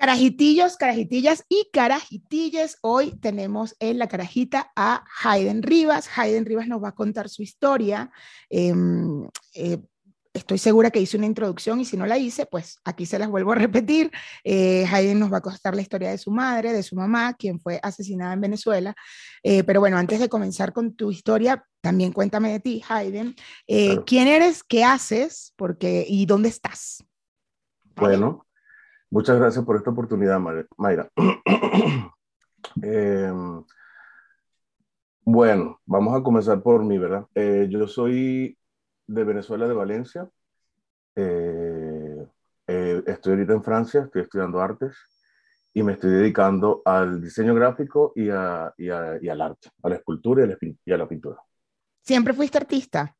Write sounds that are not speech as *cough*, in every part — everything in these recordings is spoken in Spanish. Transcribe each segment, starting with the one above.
Carajitillos, carajitillas y carajitilles. Hoy tenemos en la carajita a Hayden Rivas. Hayden Rivas nos va a contar su historia. Em, eh, estoy segura que hice una introducción y si no la hice, pues aquí se las vuelvo a repetir. Eh, Hayden nos va a contar la historia de su madre, de su mamá, quien fue asesinada en Venezuela. Eh, pero bueno, antes de comenzar con tu historia, también cuéntame de ti, Hayden. ¿Quién eres? ¿Qué haces? Porque, ¿Y dónde estás? Bueno, Muchas gracias por esta oportunidad, Mayra. *coughs* Em, bueno, vamos a comenzar por mí, ¿verdad? Eh, yo soy de Venezuela, de Valencia. Eh, eh, estoy ahorita en Francia, estoy estudiando artes y me estoy dedicando al diseño gráfico y, a, y, y al arte, a la escultura y a la pintura. ¿Siempre fuiste artista?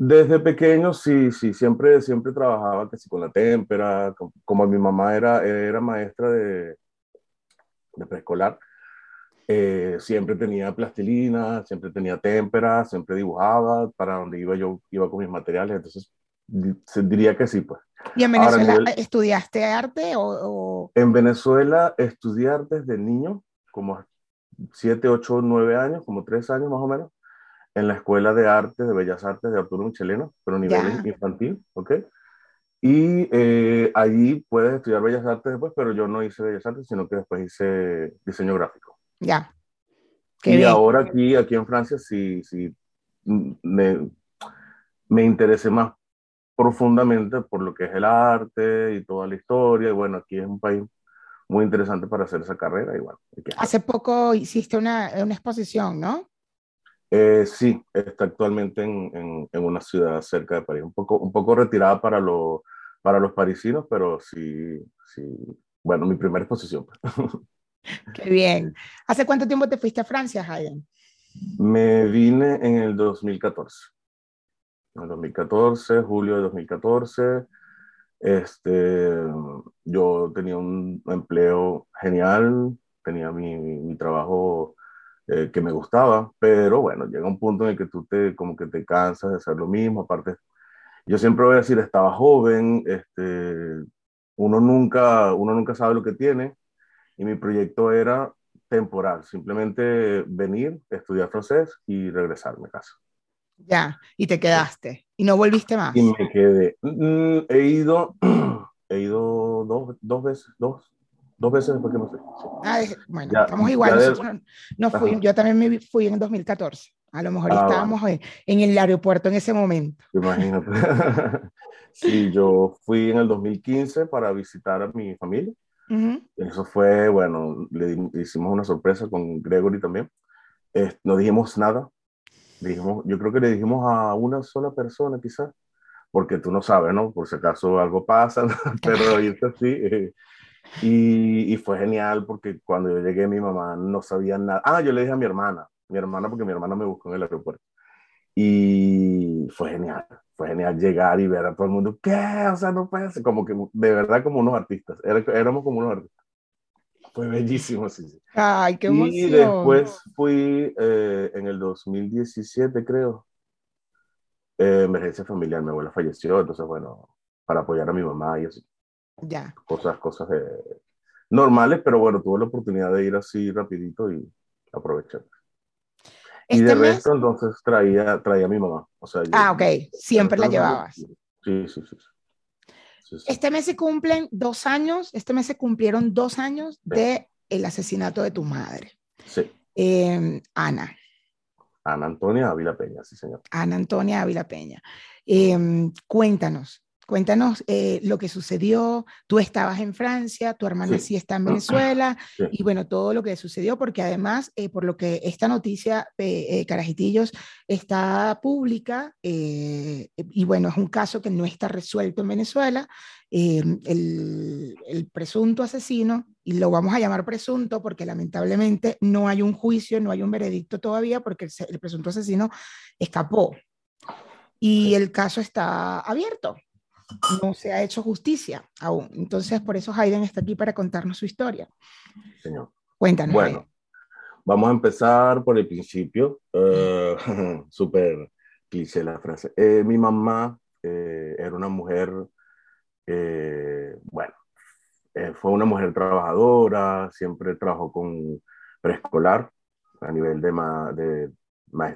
Desde pequeño, sí, sí, siempre, siempre trabajaba casi con la témpera, como, mi mamá era, era maestra de, de preescolar, eh, siempre tenía plastilina, siempre tenía témpera, siempre dibujaba, para donde iba yo iba con mis materiales, entonces diría que sí, pues. ¿Y en Venezuela estudiaste arte o, En Venezuela estudié arte desde niño, como 7, 8, 9 años, como 3 años más o menos en la Escuela de Arte, de Bellas Artes de Arturo Micheleno, pero a nivel infantil, ¿ok? Y eh, allí puedes estudiar Bellas Artes después, pero yo no hice Bellas Artes, sino que después hice diseño gráfico. Ya. y ahora aquí, aquí en Francia sí, sí me, me interesé más profundamente por lo que es el arte y toda la historia. Y bueno, aquí es un país muy interesante para hacer esa carrera. Igual. Hace poco hiciste una, una exposición, ¿no? Eh, sí, está actualmente en, en, una ciudad cerca de París, un poco, un poco retirada para, lo, para los parisinos, pero sí, sí, bueno, mi primera exposición. *laughs* Qué bien. *laughs* ¿Hace cuánto tiempo te fuiste a Francia, Hayden? Me vine en el 2014. En el 2014, julio de 2014. Este, yo tenía un empleo genial, tenía mi, mi trabajo eh, que me gustaba, pero bueno, llega un punto en el que tú te, como que te cansas de hacer lo mismo, aparte, yo siempre voy a decir, estaba joven, este, uno nunca, uno nunca sabe lo que tiene, y mi proyecto era temporal, simplemente venir, estudiar francés y regresarme a casa. Ya, y te quedaste, y no volviste más. Y me quedé. Mm, he ido, *clears throat* he ido dos, dos veces, dos, Dos veces después que me fui. Ah, bueno, estamos igual. no fui, yo también me fui en 2014. A lo mejor ah, estábamos en, el aeropuerto en ese momento. Imagínate. *laughs* sí, yo fui en el 2015 para visitar a mi familia. Eso fue, bueno, le, hicimos una sorpresa con Gregory también. no dijimos nada. Dijimos, yo creo que le dijimos a una sola persona quizás, porque tú no sabes, ¿no? Por si acaso algo pasa, *laughs* pero irte así, eh, y, y, fue genial porque cuando yo llegué mi mamá no sabía nada. Ah, yo le dije a mi hermana, mi hermana porque mi hermana me buscó en el aeropuerto. Y fue genial, fue genial llegar y ver a todo el mundo, ¿qué? O sea, no puede ser, como que de verdad como unos artistas, éramos como unos artistas. Fue bellísimo, sí. sí. Ay, qué emoción. Y después fui eh, en el 2017, creo, eh, emergencia familiar, mi abuela falleció, entonces bueno, para apoyar a mi mamá y así. Ya. Cosas, cosas normales, pero bueno, tuve la oportunidad de ir así rapidito y aprovechar. y de resto, entonces traía, traía a mi mamá. O sea, ah, ok. Siempre la llevabas. Sí, sí, sí, Este mes se cumplen dos años, este mes se cumplieron dos años de el asesinato de tu madre. Sí. Em, Ana. Ana Antonia Ávila Peña, sí, señor. Ana Antonia Ávila Peña. Em, cuéntanos, Cuéntanos eh, lo que sucedió. Tú estabas en Francia, tu hermana sí, está en Venezuela, y bueno, todo lo que sucedió, porque además, eh, por lo que esta noticia, eh, Carajitillos, está pública, y bueno, es un caso que no está resuelto en Venezuela. El, el, presunto asesino, y lo vamos a llamar presunto porque lamentablemente no hay un juicio, no hay un veredicto todavía, porque el, el presunto asesino escapó. Y el caso está abierto no se ha hecho justicia aún. Entonces, por eso Hayden está aquí para contarnos su historia. Señor. Cuéntanos. Bueno, vamos a empezar por el principio. Uh, *laughs* Súper cliché la frase. Eh, mi mamá eh, era una mujer, bueno, eh, fue una mujer trabajadora, siempre trabajó con preescolar a nivel de, de,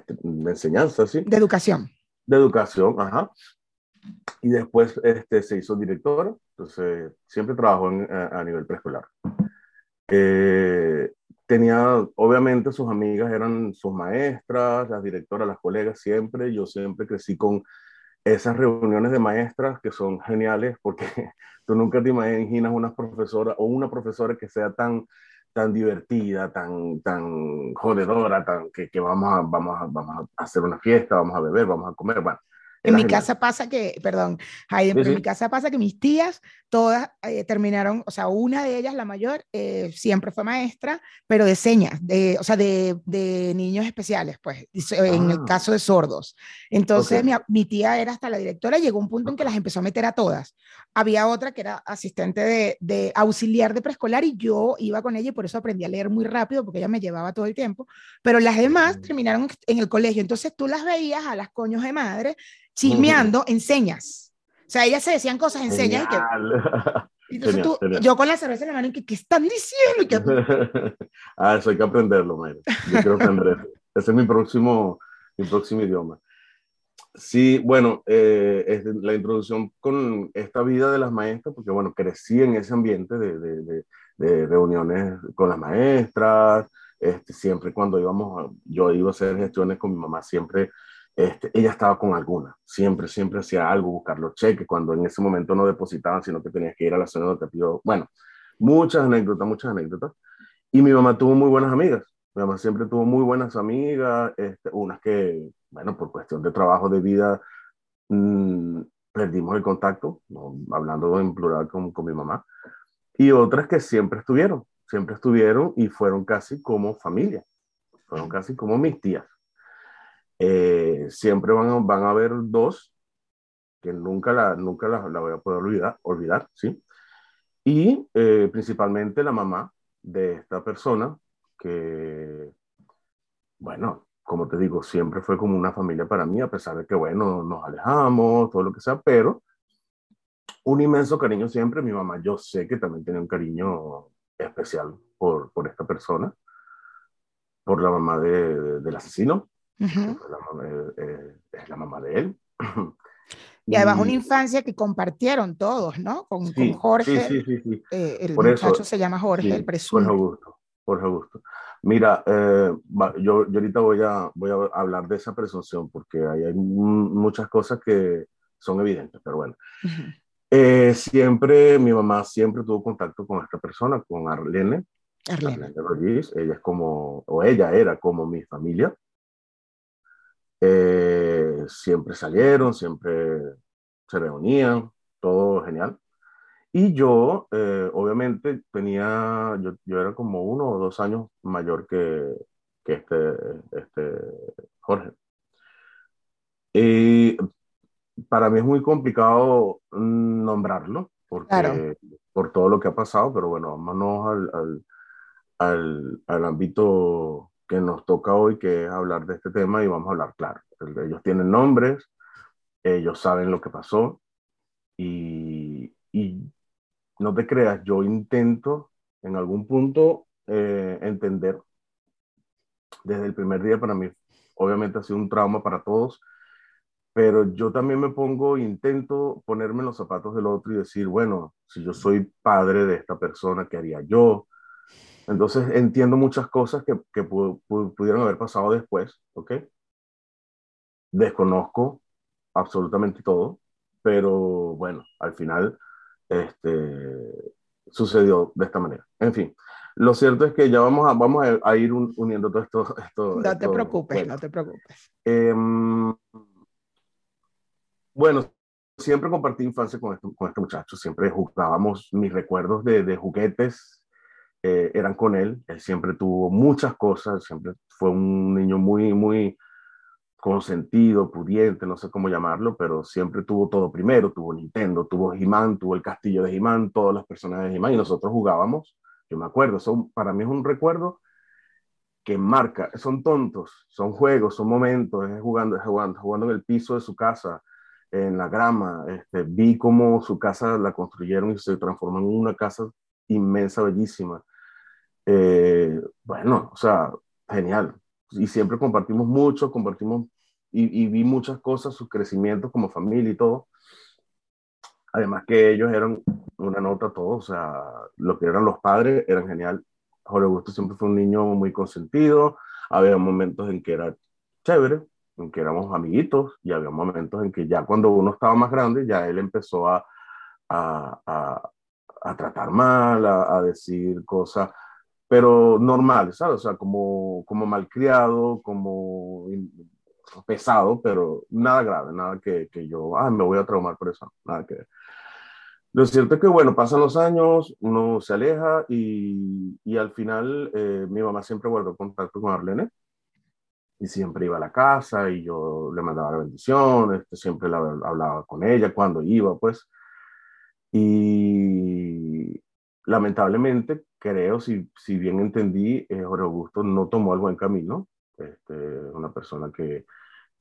de enseñanza, ¿sí? De educación. De educación, ajá. Y después este, se hizo directora, entonces siempre trabajó a, nivel preescolar. Eh, tenía, obviamente sus amigas eran sus maestras, las directoras, las colegas, siempre. Yo siempre crecí con esas reuniones de maestras que son geniales porque *laughs* tú nunca te imaginas una profesora o una profesora que sea tan tan divertida, tan, tan jodedora, tan, que, que vamos, a, vamos, a, vamos a hacer una fiesta, vamos a beber, vamos a comer. Bueno, en mi casa pasa que, perdón, Jaime, pero en mi casa pasa que mis tías todas eh, terminaron, o sea, una de ellas, la mayor, eh, siempre fue maestra, pero de señas, de, o sea, de, de niños especiales, pues, en el ah. caso de sordos. Entonces, mi, mi, tía era hasta la directora, llegó un punto en que las empezó a meter a todas. Había otra que era asistente de, de auxiliar de preescolar y yo iba con ella y por eso aprendí a leer muy rápido, porque ella me llevaba todo el tiempo, pero las demás mm. terminaron en el colegio. Entonces, tú las veías a las coños de madre chismeando en señas. O sea, ellas se decían cosas en señas. Y *laughs* entonces tú, yo con la cerveza en la mano, ¿qué, qué están diciendo? *laughs* ah, eso hay que aprenderlo, Mayra. Yo quiero aprender *laughs* Ese es mi próximo, mi próximo idioma. Sí, bueno, eh, es la introducción con esta vida de las maestras, porque bueno, crecí en ese ambiente de, de, de, reuniones con las maestras, este, siempre cuando íbamos, yo iba a hacer gestiones con mi mamá, siempre este, ella estaba con alguna, siempre, siempre hacía algo, buscar los cheques, cuando en ese momento no depositaban, sino que tenías que ir a la zona pidió, bueno, muchas anécdotas, muchas anécdotas. Y mi mamá tuvo muy buenas amigas, mi mamá siempre tuvo muy buenas amigas, este, unas que, bueno, por cuestión de trabajo, de vida, mmm, perdimos el contacto, hablando en plural con, con mi mamá, y otras que siempre estuvieron, siempre estuvieron y fueron casi como familia, fueron casi como mis tías. Eh, siempre van a, van a haber dos que nunca la, nunca la, voy a poder olvidar, olvidar ¿sí? Y eh, principalmente la mamá de esta persona, que, bueno, como te digo, siempre fue como una familia para mí, a pesar de que, bueno, nos alejamos, todo lo que sea, pero un inmenso cariño siempre. Mi mamá, yo sé que también tiene un cariño especial por, por esta persona, por la mamá de, del asesino, eh, eh, es la mamá de él. *clears throat* Y además una infancia que compartieron todos, ¿no? Con, con Jorge. Sí, sí, sí, eh, el muchacho se llama Jorge, el presunto. Jorge Augusto. Jorge Augusto. Mira, yo, yo, ahorita voy a, voy a hablar de esa presunción porque hay, hay muchas cosas que son evidentes, pero bueno. siempre, mi mamá siempre tuvo contacto con esta persona, con Arlene. Arlene. Arlene ella es como, o ella era como mi familia. Eh, siempre salieron, siempre se reunían, todo genial. Y yo, eh, obviamente, tenía, yo, yo, era como uno o dos años mayor que, que este, este Jorge. Y para mí es muy complicado nombrarlo, porque, por todo lo que ha pasado, pero bueno, vámonos al, al, al, al ámbito que nos toca hoy, que es hablar de este tema y vamos a hablar claro. Ellos tienen nombres, ellos saben lo que pasó y, y no te creas, yo intento en algún punto eh, entender. Desde el primer día para mí, obviamente ha sido un trauma para todos, pero yo también me pongo, intento ponerme los zapatos del otro y decir, bueno, si yo soy padre de esta persona, ¿qué haría yo? Entonces entiendo muchas cosas que, que pudieron haber pasado después, ¿ok? Desconozco absolutamente todo, pero bueno, al final este, sucedió de esta manera. En fin, lo cierto es que ya vamos a, vamos a, ir uniendo todo esto. esto no te preocupes, no te preocupes. Em, bueno, siempre compartí infancia con este, con este muchacho, siempre jugábamos mis recuerdos de, de juguetes, eh, eran con él. Él siempre tuvo muchas cosas, siempre fue un niño muy, muy consentido, pudiente, no sé cómo llamarlo, pero siempre tuvo todo primero. Tuvo Nintendo, tuvo He-Man, tuvo el castillo de He-Man, todas las personajes de He-Man y nosotros jugábamos. Yo me acuerdo, son, para mí es un recuerdo que marca, son tontos, son juegos, son momentos, es jugando, es jugando, jugando en el piso de su casa, en la grama. Este, vi cómo su casa la construyeron y se transformó en una casa inmensa, bellísima. Eh, bueno, o sea, genial. Y siempre compartimos mucho, compartimos y, vi muchas cosas, sus crecimientos como familia y todo. Además que ellos eran una nota todos, o sea, lo que eran los padres eran genial. Jorge Augusto siempre fue un niño muy consentido, había momentos en que era chévere, en que éramos amiguitos, y había momentos en que ya cuando uno estaba más grande, ya él empezó a, a, a, a tratar mal, a, decir cosas, pero normales, ¿sabes? O sea, como, como malcriado, como pesado, pero nada grave, nada que, que yo, ah, me voy a traumar por eso, nada que Lo cierto es que, bueno, pasan los años, uno se aleja y, y al final eh, mi mamá siempre guardó contacto con Arlene y siempre iba a la casa y yo le mandaba la bendición, este, siempre la, hablaba con ella cuando iba, pues. Y lamentablemente, creo, si, si bien entendí, eh, Jorge Augusto no tomó el buen camino. Este, una persona que,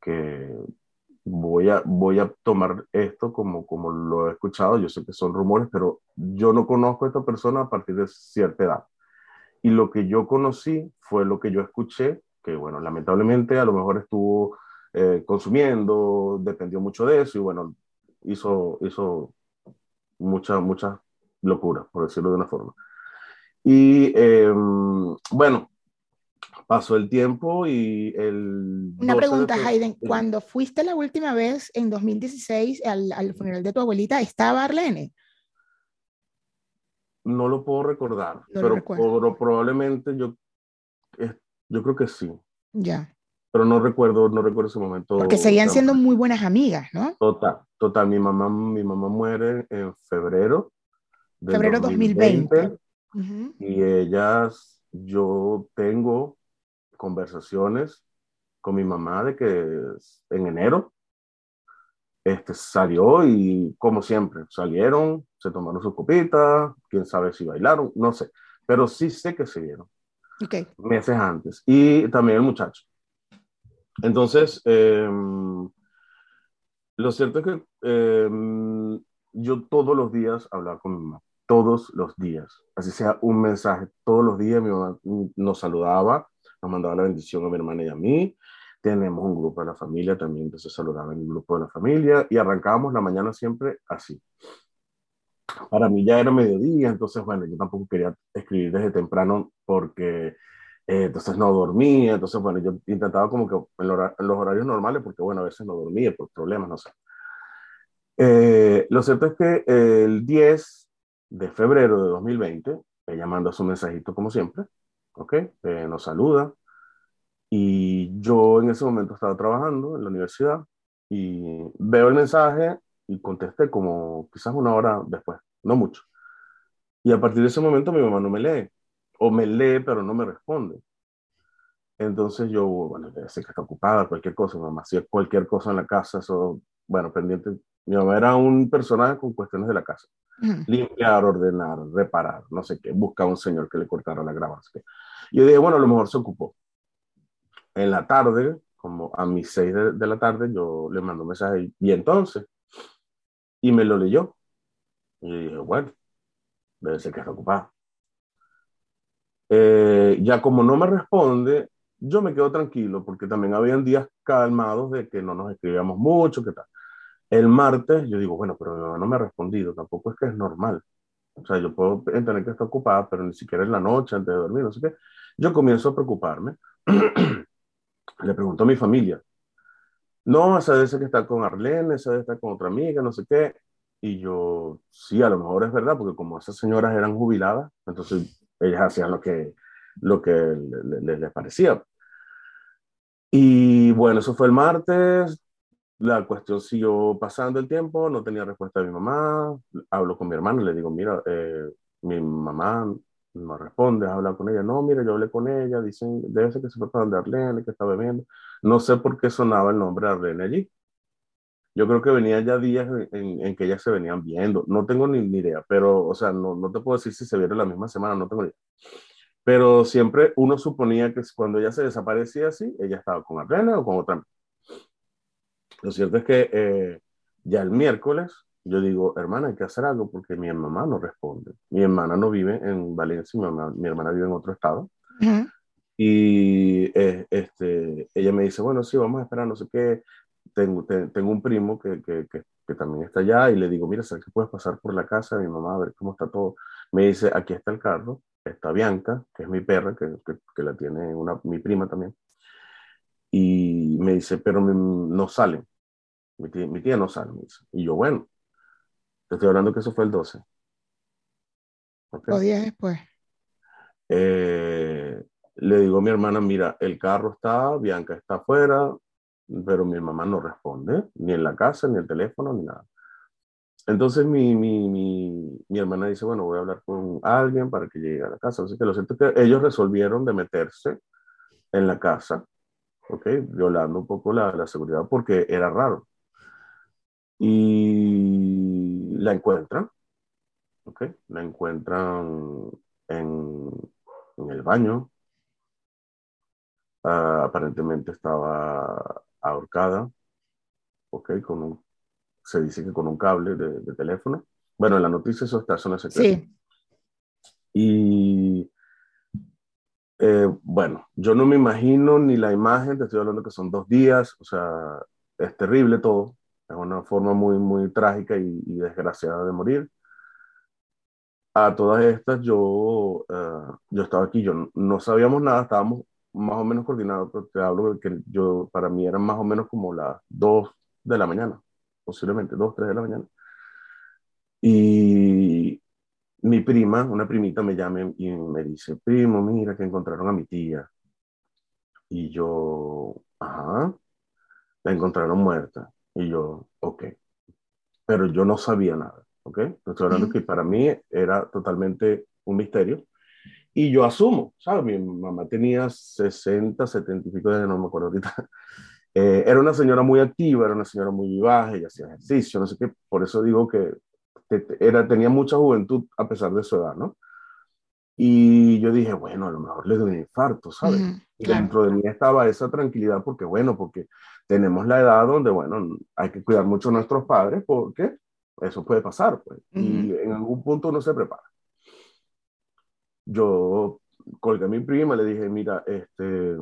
que voy, a, voy a tomar esto como, como lo he escuchado. Yo sé que son rumores, pero yo no conozco a esta persona a partir de cierta edad. Y lo que yo conocí fue lo que yo escuché que bueno, lamentablemente a lo mejor estuvo eh, consumiendo, dependió mucho de eso y bueno, hizo, hizo mucha, mucha locura, por decirlo de una forma. Y em, bueno, pasó el tiempo y el... Una pregunta, Hayden, cuando fuiste la última vez en 2016 al, al funeral de tu abuelita, ¿estaba Arlene? No lo puedo recordar, pero, pero, probablemente yo yo creo que sí. Ya. Pero no recuerdo, no recuerdo ese momento. Porque seguían siendo muy buenas amigas, ¿no? Total, total. Mi mamá, mi mamá muere en febrero. Febrero 2020. Y ellas, yo tengo conversaciones con mi mamá de que en enero este, salió y como siempre, salieron, se tomaron su copita, quién sabe si bailaron, no sé, pero sí sé que se vieron meses antes. Y también el muchacho. Entonces, em, lo cierto es que em, yo todos los días hablaba con mi mamá, todos los días, así sea un mensaje, todos los días mi mamá nos saludaba, nos mandaba la bendición a mi hermana y a mí. Tenemos un grupo de la familia también, entonces saludaba en el grupo de la familia y arrancábamos la mañana siempre así para mí ya era mediodía, entonces, bueno, yo tampoco quería escribir desde temprano porque eh, entonces no dormía, entonces, bueno, yo intentaba como que en, los horarios normales, porque, bueno, a veces no dormía por problemas, no sé. Eh, lo cierto es que el 10 de febrero de 2020, ella manda su mensajito como siempre, ¿ok? Eh, nos saluda. Y yo en ese momento estaba trabajando en la universidad y veo el mensaje y contesté como quizás una hora después, no mucho. Y a partir de ese momento mi mamá no me lee, o me lee pero no me responde. Entonces yo, bueno, ser que está ocupada, cualquier cosa, mamá hacía cualquier cosa en la casa, eso, bueno, pendiente. Mi mamá era un personaje con cuestiones de la casa. Limpiar, ordenar, reparar, no sé qué, buscar a un señor que le cortara la grava. Yo dije, bueno, a lo mejor se ocupó. En la tarde, como a mis seis de, de la tarde, yo le mando un mensaje y entonces, y me lo leyó. Y yo dije, bueno, debe ser que está ocupado. Eh, ya como no me responde, yo me quedo tranquilo porque también habían días calmados de que no nos escribíamos mucho, ¿qué tal? El martes yo digo, bueno, pero no me ha respondido, tampoco es que es normal. O sea, yo puedo entender que está ocupada, pero ni siquiera en la noche, antes de dormir, no sé qué. Yo comienzo a preocuparme. *clears throat* Le pregunto a mi familia, no, esa debe ser que está con Arlene, esa debe estar con otra amiga, no sé qué. Y yo, sí, a lo mejor es verdad, porque como esas señoras eran jubiladas, entonces ellas hacían lo que, lo que les, parecía. Y bueno, eso fue el martes. La cuestión siguió pasando el tiempo, no tenía respuesta de mi mamá. Hablo con mi hermano le digo, mira, eh, mi mamá no responde, habla con ella. No, mira, yo hablé con ella, dicen, debe ser que se fue para donde Arlene, que está bebiendo. No sé por qué sonaba el nombre de Arlene allí. Yo creo que venía ya días en, que ellas se venían viendo. No tengo ni, idea, pero, o sea, no, no te puedo decir si se vieron la misma semana, no tengo ni idea. Pero siempre uno suponía que cuando ella se desaparecía así, ella estaba con Arlene o con otra. Lo cierto es que eh, ya el miércoles yo digo, hermana, hay que hacer algo porque mi mamá no responde. Mi hermana no vive en Valencia, mi, hermana vive en otro estado. Y eh, este, ella me dice, bueno, sí, vamos a esperar, no sé qué. Tengo, tengo un primo que, que, que, también está allá y le digo, mira, ¿sabes que puedes pasar por la casa de mi mamá a ver cómo está todo? Me dice, aquí está el carro, está Bianca, que es mi perra, que, que la tiene una, mi prima también. Y me dice, pero no salen. Mi tía, mi tía no sale, me dice. Y yo, bueno, te estoy hablando que eso fue el 12. ¿Okay? O días después. Eh, le digo a mi hermana, mira, el carro está, Bianca está afuera, pero mi mamá no responde, ni en la casa, ni el teléfono, ni nada. Entonces mi, mi, mi, mi, hermana dice, bueno, voy a hablar con alguien para que llegue a la casa. Así que lo cierto es que ellos resolvieron de meterse en la casa, ¿ok? Violando un poco la, la seguridad porque era raro. Y la encuentran, ¿ok? La encuentran en, en el baño, Ah, aparentemente estaba ahorcada, ¿ok? Con un, se dice que con un cable de, teléfono. Bueno, en la noticia eso está, son secreto. Sí. Y eh, bueno, yo no me imagino ni la imagen, te estoy hablando que son dos días, o sea, es terrible todo, es una forma muy, muy trágica y, desgraciada de morir. A todas estas, yo, eh, yo estaba aquí, yo no sabíamos nada, estábamos más o menos coordinado, pero te hablo de que yo, para mí eran más o menos como las 2 de la mañana, posiblemente 2, 3 de la mañana. Y mi prima, una primita me llama y me dice, primo, mira que encontraron a mi tía. Y yo, ajá, la encontraron muerta. Y yo, ok. Pero yo no sabía nada, ¿ok? Estoy hablando que para mí era totalmente un misterio. Y yo asumo, ¿sabes? Mi mamá tenía 60, 70 y pico de años, no me acuerdo ahorita. *laughs* Eh, era una señora muy activa, era una señora muy vivaja, y hacía ejercicio, no sé qué. Por eso digo que era, tenía mucha juventud a pesar de su edad, ¿no? Y yo dije, bueno, a lo mejor le doy un infarto, ¿sabes? y dentro de mí estaba esa tranquilidad porque, bueno, porque tenemos la edad donde, bueno, hay que cuidar mucho a nuestros padres porque eso puede pasar, pues. Y en algún punto uno se prepara yo colgué a mi prima, le dije, mira, este,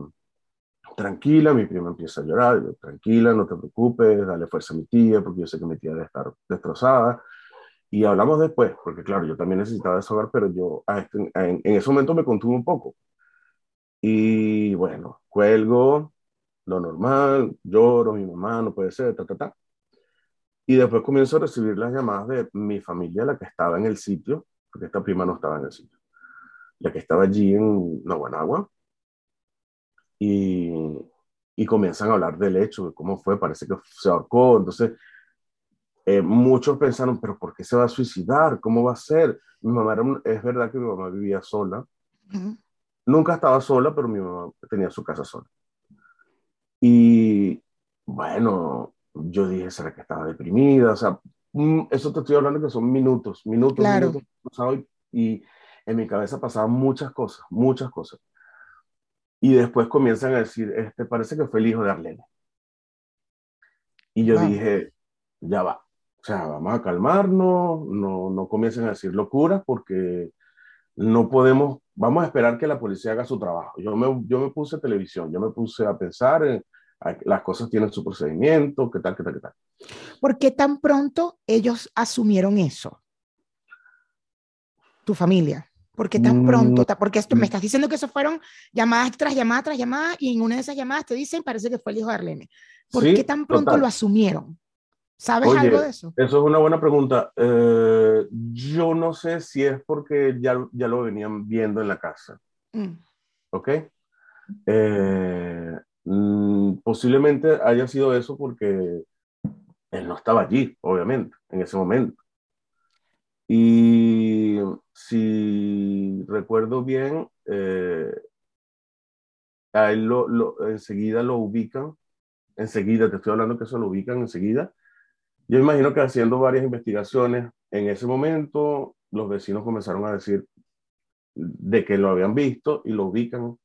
tranquila, mi prima empieza a llorar, yo, tranquila, no te preocupes, dale fuerza a mi tía, porque yo sé que mi tía debe estar destrozada. Y hablamos después, porque claro, yo también necesitaba desahogar, pero yo este, en, en, ese momento me contuve un poco. Y bueno, cuelgo, lo normal, lloro, mi mamá no puede ser, ta, ta, ta. Y después comienzo a recibir las llamadas de mi familia, la que estaba en el sitio, porque esta prima no estaba en el sitio la que estaba allí en Naguanagua, y, y comienzan a hablar del hecho, de cómo fue, parece que se ahorcó, entonces eh, muchos pensaron, pero ¿por qué se va a suicidar? ¿Cómo va a ser? Mi mamá era, es verdad que mi mamá vivía sola, nunca estaba sola, pero mi mamá tenía su casa sola. Y bueno, yo dije, ¿será que estaba deprimida? O sea, mm, eso te estoy hablando que son minutos, minutos, claro. minutos. Y en mi cabeza pasaban muchas cosas, muchas cosas. Y después comienzan a decir, este parece que fue el hijo de Arlene. Y yo dije, ya va. O sea, vamos a calmarnos, no, no comiencen a decir locuras porque no podemos, vamos a esperar que la policía haga su trabajo. Yo me, yo me puse televisión, yo me puse a pensar, en, las cosas tienen su procedimiento, qué tal, qué tal, qué tal. ¿Por qué tan pronto ellos asumieron eso? Tu familia. ¿Por qué tan pronto? Mm, porque esto, me mm. estás diciendo que eso fueron llamadas tras llamadas tras llamadas y en una de esas llamadas te dicen, parece que fue el hijo de Arlene. ¿Por qué tan pronto lo asumieron? ¿Sabes algo de eso? Eso es una buena pregunta. Eh, yo no sé si es porque ya, ya lo venían viendo en la casa. Mm. ¿Ok? Eh, posiblemente haya sido eso porque él no estaba allí, obviamente, en ese momento. Y si recuerdo bien, eh, a él lo, lo, enseguida lo ubican, enseguida, te estoy hablando que eso lo ubican enseguida. Yo imagino que haciendo varias investigaciones, en ese momento los vecinos comenzaron a decir de que lo habían visto y lo ubican.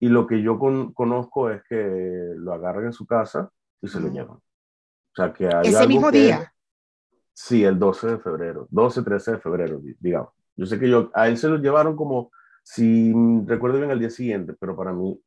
Y lo que yo conozco es que lo agarran en su casa y se lo llevan. O sea, que hay ese mismo día. Sí, el 12 de febrero, 12, 13 de febrero, digamos. Yo sé que yo, a él se lo llevaron como, si recuerdo bien, el día siguiente, pero para mí,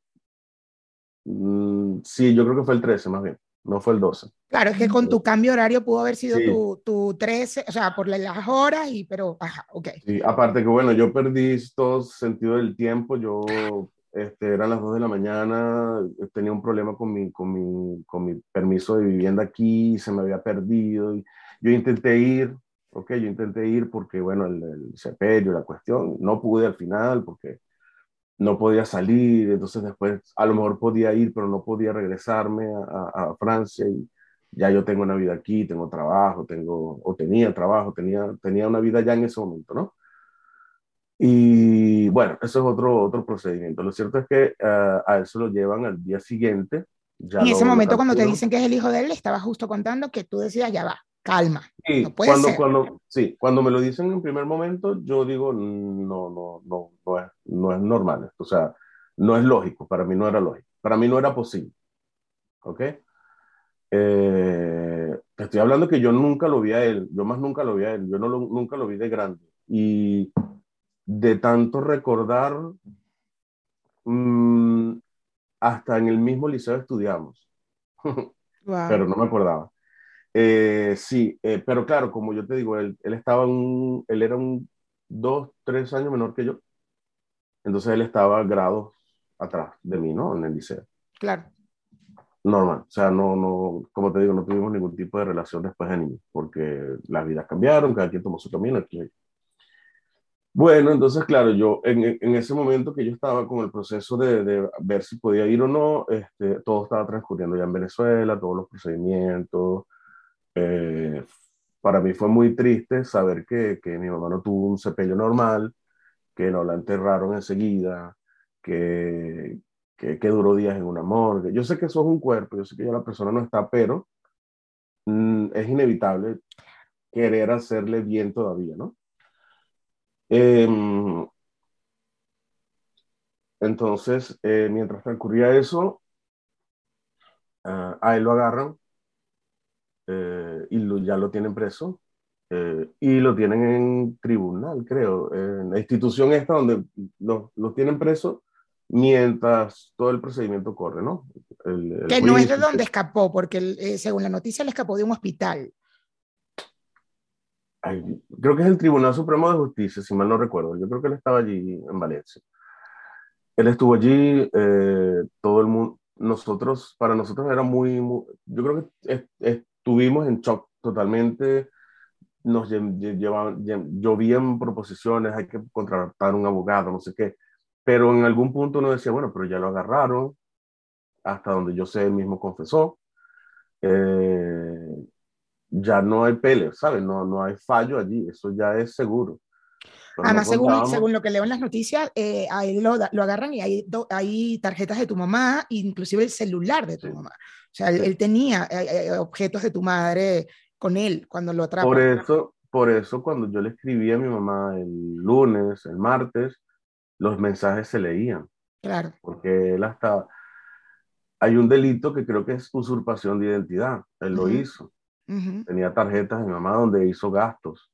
mm, sí, yo creo que fue el 13 más bien, no fue el 12. Claro, es que con tu cambio horario pudo haber sido tu, tu 13, o sea, por las horas, y, pero, ajá, ok. Sí, aparte que, bueno, yo perdí todo sentido del tiempo, yo este, eran las 2 de la mañana, tenía un problema con mi, con mi, con mi permiso de vivienda aquí, se me había perdido. Y yo intenté ir, ok, yo intenté ir porque, bueno, el, el sepelio, la cuestión, no pude al final porque no podía salir, entonces después a lo mejor podía ir, pero no podía regresarme a, a, Francia y ya yo tengo una vida aquí, tengo trabajo, tengo, o tenía trabajo, tenía, tenía una vida ya en ese momento, ¿no? Y bueno, eso es otro, otro procedimiento. Lo cierto es que uh, a se lo llevan al día siguiente. Ya en ese momento, cuando te dicen que es el hijo de él, le estaba justo contando que tú decías, ya va, calma. Sí, no puede cuando, ser. Cuando, sí, cuando me lo dicen en primer momento, yo digo, no, no, no, no es, no es normal. O sea, no es lógico. Para mí no era lógico. Para mí no era posible. ¿Ok? Eh, estoy hablando que yo nunca lo vi a él. Yo más nunca lo vi a él. Yo no lo, nunca lo vi de grande. Y de tanto recordar, mmm, hasta en el mismo liceo estudiamos, *laughs* wow. pero no me acordaba. Eh, sí, eh, pero claro, como yo te digo, él, él estaba un, él era un dos, tres años menor que yo, entonces él estaba grados atrás de mí, ¿no? En el liceo. Claro. Normal, o sea, no, no, como te digo, no tuvimos ningún tipo de relación después de niños, porque las vidas cambiaron, cada quien tomó su camino. Aquí, bueno, entonces, claro, yo en, en, ese momento que yo estaba con el proceso de, de ver si podía ir o no, este, todo estaba transcurriendo ya en Venezuela, todos los procedimientos. Eh, para mí fue muy triste saber que, que, mi mamá no tuvo un sepelio normal, que no la enterraron enseguida, que, que, que, duró días en una morgue. Yo sé que eso es un cuerpo, yo sé que ya la persona no está, pero mm, es inevitable querer hacerle bien todavía, ¿no? Eh, entonces, eh, mientras transcurría eso, uh, a él lo agarran eh, y lo, ya lo tienen preso eh, y lo tienen en tribunal, creo, en la institución esta donde lo, lo tienen preso mientras todo el procedimiento corre, ¿no? El, el que no es de donde escapó, porque eh, según la noticia le escapó de un hospital creo que es el Tribunal Supremo de Justicia, si mal no recuerdo. Yo creo que él estaba allí en Valencia. Él estuvo allí, eh, todo el mundo, nosotros, para nosotros era muy, muy yo creo que estuvimos en shock totalmente, nos llevaban, llovían proposiciones, hay que contratar un abogado, no sé qué, pero en algún punto uno decía, bueno, pero ya lo agarraron, hasta donde yo sé, él mismo confesó. Eh, ya no hay pelea, ¿sabes? No, no hay fallo allí, eso ya es seguro. Pero Además, según, según, lo que leo en las noticias, eh, ahí lo, lo, agarran y hay, do, hay tarjetas de tu mamá, inclusive el celular de tu sí. mamá. O sea, él, él, tenía eh, eh, objetos de tu madre con él cuando lo atrapan. Por eso, por eso cuando yo le escribí a mi mamá el lunes, el martes, los mensajes se leían. Claro. Porque él hasta... Hay un delito que creo que es usurpación de identidad. Él uh -huh. lo hizo. Uh -huh. Tenía tarjetas de mi mamá donde hizo gastos.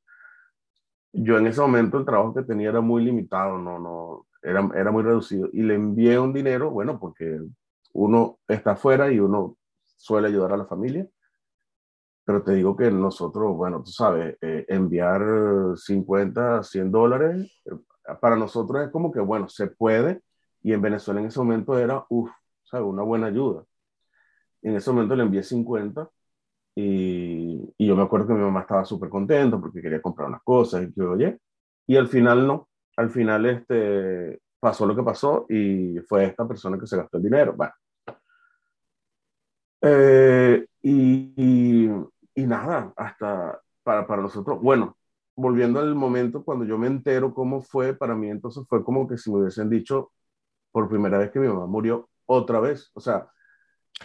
Yo en ese momento el trabajo que tenía era muy limitado, no, no, era, era muy reducido. Y le envié un dinero, bueno, porque uno está afuera y uno suele ayudar a la familia. Pero te digo que nosotros, bueno, tú sabes, eh, enviar 50, 100 dólares, eh, para nosotros es como que, bueno, se puede. Y en Venezuela en ese momento era, uff, ¿sabes? Una buena ayuda. En ese momento le envié 50 y, y, yo me acuerdo que mi mamá estaba súper contenta porque quería comprar unas cosas y que oye, y al final no, al final este, pasó lo que pasó y fue esta persona que se gastó el dinero. Bueno. Eh, y, y, y, nada, hasta para, para nosotros, bueno, volviendo al momento cuando yo me entero cómo fue, para mí entonces fue como que si me hubiesen dicho por primera vez que mi mamá murió otra vez, o sea,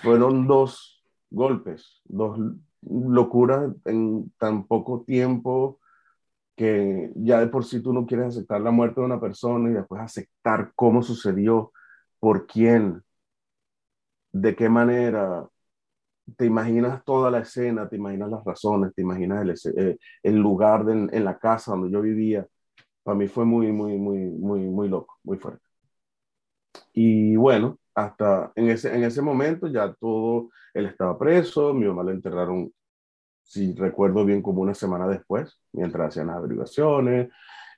fueron dos golpes, dos locuras en tan poco tiempo que ya de por sí tú no quieres aceptar la muerte de una persona y después aceptar cómo sucedió, por quién, de qué manera. Te imaginas toda la escena, te imaginas las razones, te imaginas el, eh, lugar en la casa donde yo vivía. Para mí fue muy, muy, muy, muy, muy loco, muy fuerte. Y bueno, hasta en ese, en ese momento ya todo, él estaba preso, mi mamá lo enterraron, si recuerdo bien, como una semana después, mientras hacían las averiguaciones,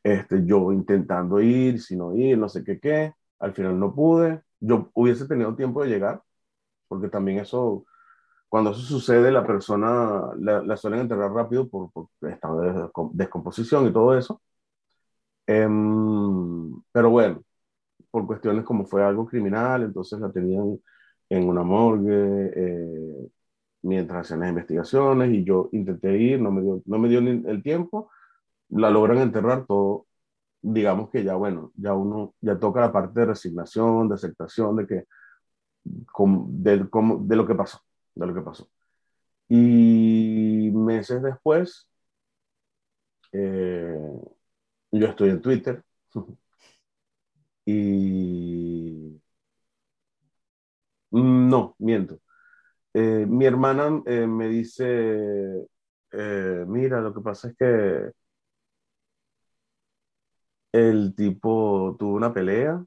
este, yo intentando ir, si no ir, no sé qué, qué, al final no pude, yo hubiese tenido tiempo de llegar, porque también eso, cuando eso sucede, la persona la, suelen enterrar rápido por, por estado de descomposición y todo eso. Em, pero bueno, por cuestiones como fue algo criminal, entonces la tenían en una morgue eh, mientras hacían las investigaciones y yo intenté ir, no me dio, no me dio ni el tiempo, la logran enterrar todo, digamos que ya bueno, ya uno, ya toca la parte de resignación, de aceptación de que, de, de lo que pasó, de lo que pasó. Y meses después, eh, yo estoy en Twitter *laughs* Y no, miento. Eh, mi hermana eh, me dice, mira, lo que pasa es que el tipo tuvo una pelea,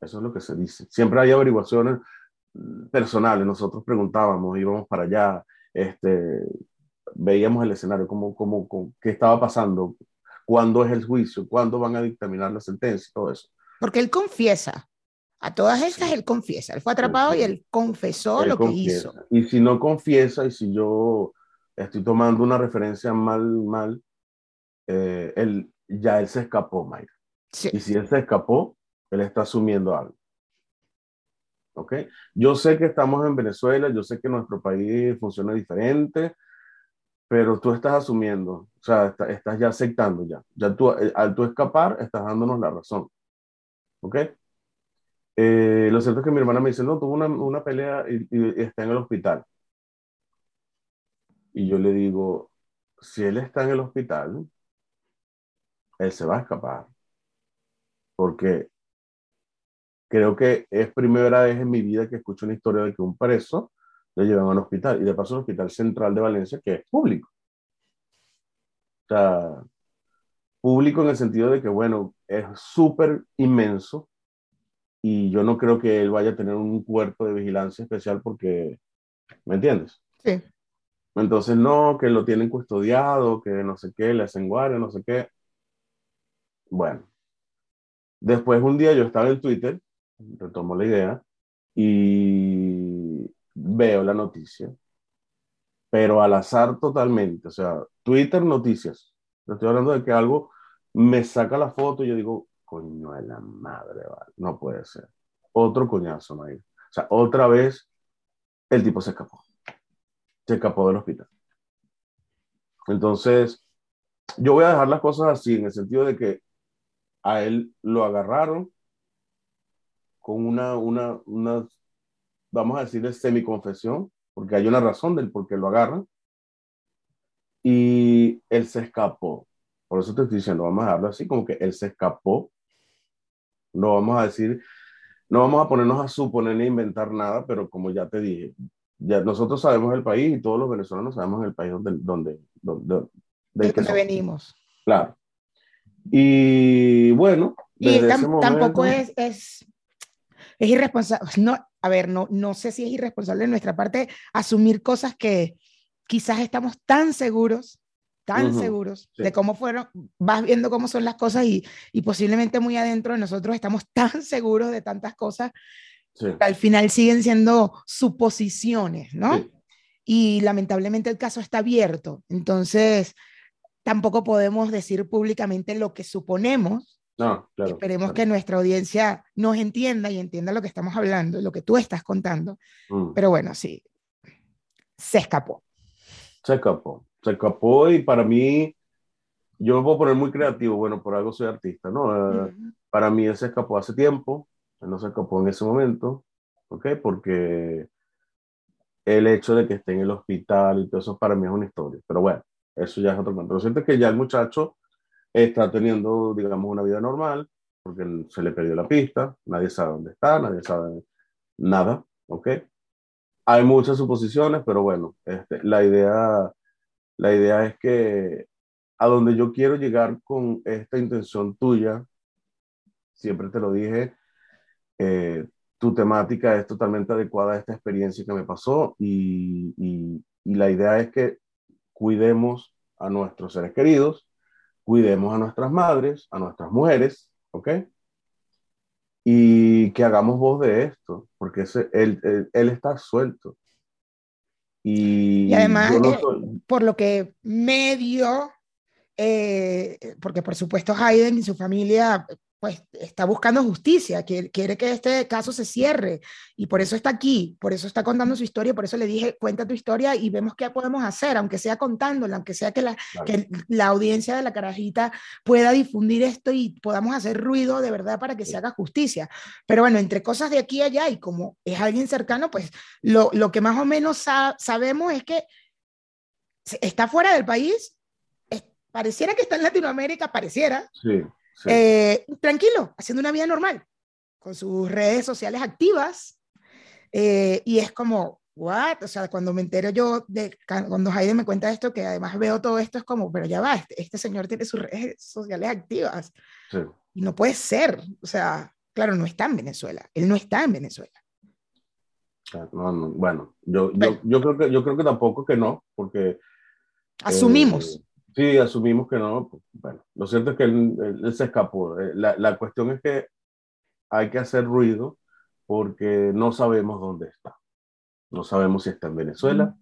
eso es lo que se dice. Siempre hay averiguaciones personales, nosotros preguntábamos, íbamos para allá, este, veíamos el escenario, cómo, cómo, qué estaba pasando, cuándo es el juicio, cuándo van a dictaminar la sentencia, todo eso. Porque él confiesa. A todas estas él confiesa. Él fue atrapado y él confesó lo que hizo. Y si no confiesa y si yo estoy tomando una referencia mal, mal, eh, él, ya él se escapó, Mayra. Y si él se escapó, él está asumiendo algo. ¿Ok? Yo sé que estamos en Venezuela, yo sé que nuestro país funciona diferente, pero tú estás asumiendo, o sea, estás ya aceptando ya. Ya tú, eh, al tú escapar, estás dándonos la razón. ¿Ok? Eh, lo cierto es que mi hermana me dice, no, tuvo una, una pelea y, está en el hospital. Y yo le digo, si él está en el hospital, él se va a escapar. Porque creo que es primera vez en mi vida que escucho una historia de que un preso le llevan a un hospital. Y de paso, al Hospital Central de Valencia, que es público. O sea, público en el sentido de que, bueno, es súper inmenso y yo no creo que él vaya a tener un cuerpo de vigilancia especial porque, ¿me entiendes? Sí. Entonces, no, que lo tienen custodiado, que no sé qué, le hacen guardia, no sé qué. Bueno, después un día yo estaba en Twitter, retomo la idea, y veo la noticia, pero al azar totalmente, o sea, Twitter noticias. Estoy hablando de que algo me saca la foto y yo digo, coño de la madre, no puede ser. Otro coñazo, Mayra. O sea, otra vez el tipo se escapó. Se escapó del hospital. Entonces, yo voy a dejar las cosas así, en el sentido de que a él lo agarraron con una, una, una vamos a decir, semi-confesión, porque hay una razón del por qué lo agarran. Y él se escapó. Por eso te estoy diciendo, vamos a dejarlo así, como que él se escapó. No vamos a decir, no vamos a ponernos a suponer ni inventar nada, pero como ya te dije, ya nosotros sabemos el país y todos los venezolanos sabemos el país donde, donde, donde, del que venimos. Claro. Y bueno, y tampoco es, es, es irresponsable, no, a ver, no, no sé si es irresponsable de nuestra parte asumir cosas que quizás estamos tan seguros tan seguros de cómo fueron, vas viendo cómo son las cosas y, y, posiblemente muy adentro de nosotros estamos *laughs* tan seguros de tantas cosas que al final siguen siendo suposiciones, ¿no? Y lamentablemente el caso está abierto, entonces tampoco podemos decir públicamente lo que suponemos. No, claro, Esperemos que nuestra audiencia nos entienda y entienda lo que estamos hablando, lo que tú estás contando. Mm. Pero bueno, sí, se escapó. Se escapó se escapó y para mí, yo me puedo poner muy creativo, bueno, por algo soy artista, ¿no? Eh, para mí él se escapó hace tiempo, él no se escapó en ese momento, ¿ok? Porque el hecho de que esté en el hospital y todo eso para mí es una historia, pero bueno, eso ya es otro momento. Lo cierto es que ya el muchacho está teniendo, digamos, una vida normal, porque se le perdió la pista, nadie sabe dónde está, nadie sabe nada, ¿ok? hay muchas suposiciones, pero bueno, este, la, idea, la idea es que a donde yo quiero llegar con esta intención tuya, siempre te lo dije, eh, tu temática es totalmente adecuada a esta experiencia que me pasó y, la idea es que cuidemos a nuestros seres queridos, cuidemos a nuestras madres, a nuestras mujeres, ¿ok? Y que hagamos voz de esto, porque ese, él, él, está suelto. Y, y además, eh, por lo que medio, eh, porque por supuesto Hayden y su familia pues está buscando justicia, quiere, quiere que este caso se cierre y por eso está aquí, por eso está contando su historia, por eso le dije, cuenta tu historia y vemos qué podemos hacer, aunque sea contándola, aunque sea que la, que la audiencia de la carajita pueda difundir esto y podamos hacer ruido de verdad para que se haga justicia. Pero bueno, entre cosas de aquí y allá y como es alguien cercano, pues lo, lo que más o menos sabemos es que está fuera del país, pareciera que está en Latinoamérica, pareciera. Sí eh, tranquilo, haciendo una vida normal, con sus redes sociales activas. Eh, y es como, ¿what? O sea, cuando me entero yo, de, cuando Jaide me cuenta esto, que además veo todo esto, es como, pero ya va, este, este señor tiene sus redes sociales activas. Y no puede ser. O sea, claro, no está en Venezuela. Él no está en Venezuela. bueno, yo, yo, yo, creo que, yo creo que tampoco que no, porque... Asumimos. Eh, Sí, asumimos que no. Pues, bueno, lo cierto es que él, se escapó. Eh, la, la, cuestión es que hay que hacer ruido porque no sabemos dónde está. No sabemos si está en Venezuela,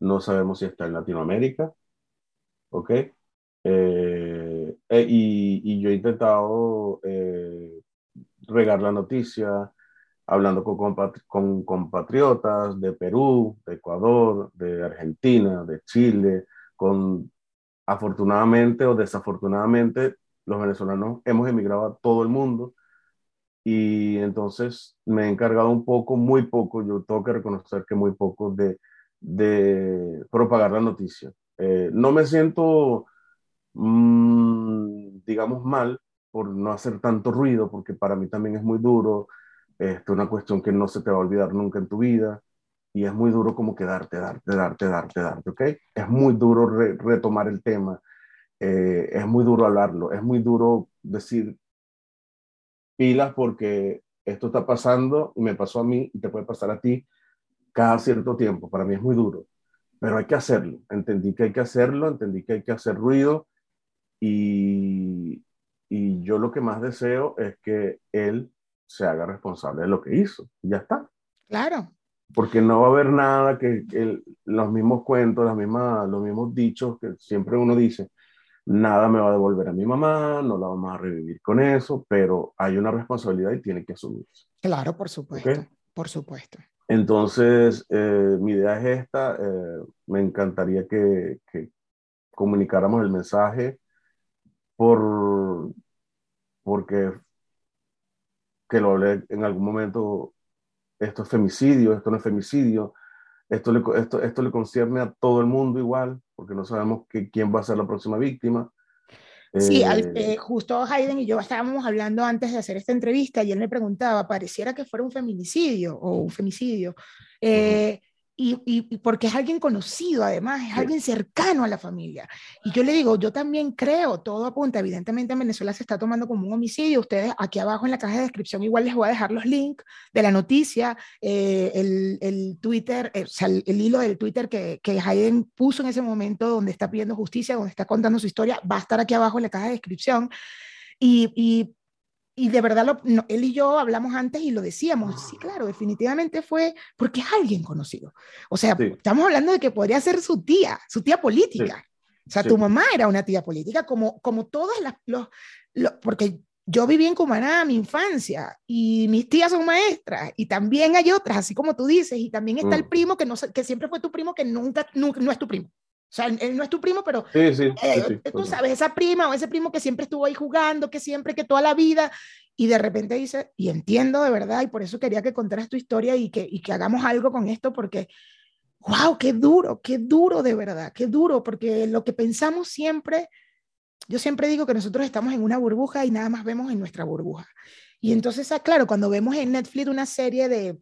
no sabemos si está en Latinoamérica. ¿Ok? Eh, eh, y, y, yo he intentado regar la noticia, hablando con, con compatriotas de Perú, de Ecuador, de Argentina, de Chile, con afortunadamente o desafortunadamente, los venezolanos hemos emigrado a todo el mundo y entonces me he encargado un poco, muy poco, yo tengo que reconocer que muy poco de, de propagar la noticia. Eh, no me siento, mmm, digamos, mal por no hacer tanto ruido, porque para mí también es muy duro, es una cuestión que no se te va a olvidar nunca en tu vida y es muy duro como quedarte, darte, darte, darte, darte, ¿ok? Es muy duro retomar el tema, eh, es muy duro hablarlo, es muy duro decir pilas porque esto está pasando y me pasó a mí y te puede pasar a ti cada cierto tiempo. Para mí es muy duro, pero hay que hacerlo. Entendí que hay que hacerlo, entendí que hay que hacer ruido y, y yo lo que más deseo es que él se haga responsable de lo que hizo. Y ya está. Claro, porque no va a haber nada que, los mismos cuentos, las mismas, los mismos dichos que siempre uno dice, nada me va a devolver a mi mamá, no la vamos a revivir con eso, pero hay una responsabilidad y tiene que asumirse. Claro, por supuesto, por supuesto. Entonces, eh, mi idea es esta, eh, me encantaría que, que, comunicáramos el mensaje por, porque que lo hablé en algún momento esto es femicidio, esto no es femicidio, esto le, esto, esto le concierne a todo el mundo igual, porque no sabemos que, quién va a ser la próxima víctima. Sí, eh, eh, justo Hayden y yo estábamos hablando antes de hacer esta entrevista y él me preguntaba, pareciera que fuera un feminicidio o un femicidio. Eh, y, y, porque es alguien conocido además, es alguien cercano a la familia. Y yo le digo, yo también creo, todo apunta, evidentemente en Venezuela se está tomando como un homicidio, ustedes aquí abajo en la caja de descripción igual les voy a dejar los links de la noticia, eh, el, el, Twitter, eh, o sea, el, hilo del Twitter que, que Hayden puso en ese momento donde está pidiendo justicia, donde está contando su historia, va a estar aquí abajo en la caja de descripción. Y, y y de verdad, lo, él y yo hablamos antes y lo decíamos, sí, claro, definitivamente fue porque es alguien conocido. O sea, estamos hablando de que podría ser su tía, su tía política. O sea, tu mamá era una tía política, como, como todas las, los, porque yo viví en Cumaná mi infancia y mis tías son maestras y también hay otras, así como tú dices, y también está el mm. primo que, no, que siempre fue tu primo que nunca, nunca no es tu primo. O sea, él no es tu primo, pero sí, sí, eh, tú sabes, esa prima o ese primo que siempre estuvo ahí jugando, que siempre, que toda la vida, y de repente dice, y entiendo de verdad, y por eso quería que contaras tu historia y que, y que hagamos algo con esto, porque, wow, qué duro, qué duro de verdad, qué duro, porque lo que pensamos siempre, yo siempre digo que nosotros estamos en una burbuja y nada más vemos en nuestra burbuja. Y entonces, ah, claro, cuando vemos en Netflix una serie de,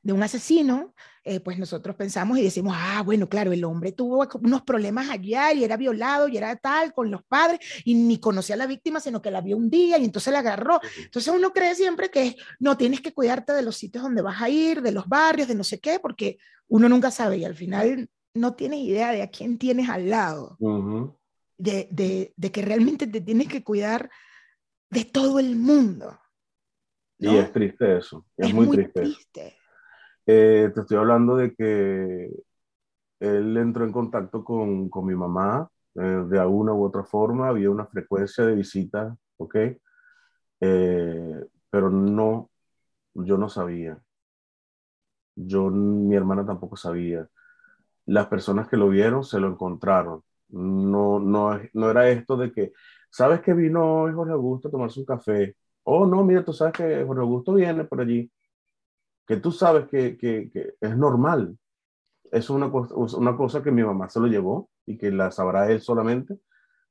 de un asesino, eh, pues nosotros pensamos y decimos, ah, bueno, claro, el hombre tuvo unos problemas allá y era violado y era tal con los padres y ni conocía a la víctima, sino que la vio un día y entonces la agarró. Entonces uno cree siempre que no tienes que cuidarte de los sitios donde vas a ir, de los barrios, de no sé qué, porque uno nunca sabe y al final no tienes idea de a quién tienes al lado, de, de, de, que realmente te tienes que cuidar de todo el mundo. Y es triste eso, es, muy, triste. Eh, te estoy hablando de que él entró en contacto con, con mi mamá eh, de alguna u otra forma, había una frecuencia de visita, ¿ok? Eh, pero no, yo no sabía. Yo, mi hermana tampoco sabía las personas que lo vieron se lo encontraron. No, no, no era esto de que, ¿sabes que vino Jorge Augusto a tomarse un café? Oh, no, mira, tú sabes que Jorge Augusto viene por allí. Que tú sabes que, que, que es normal. Es una, una cosa que mi mamá se lo llevó y que la sabrá él solamente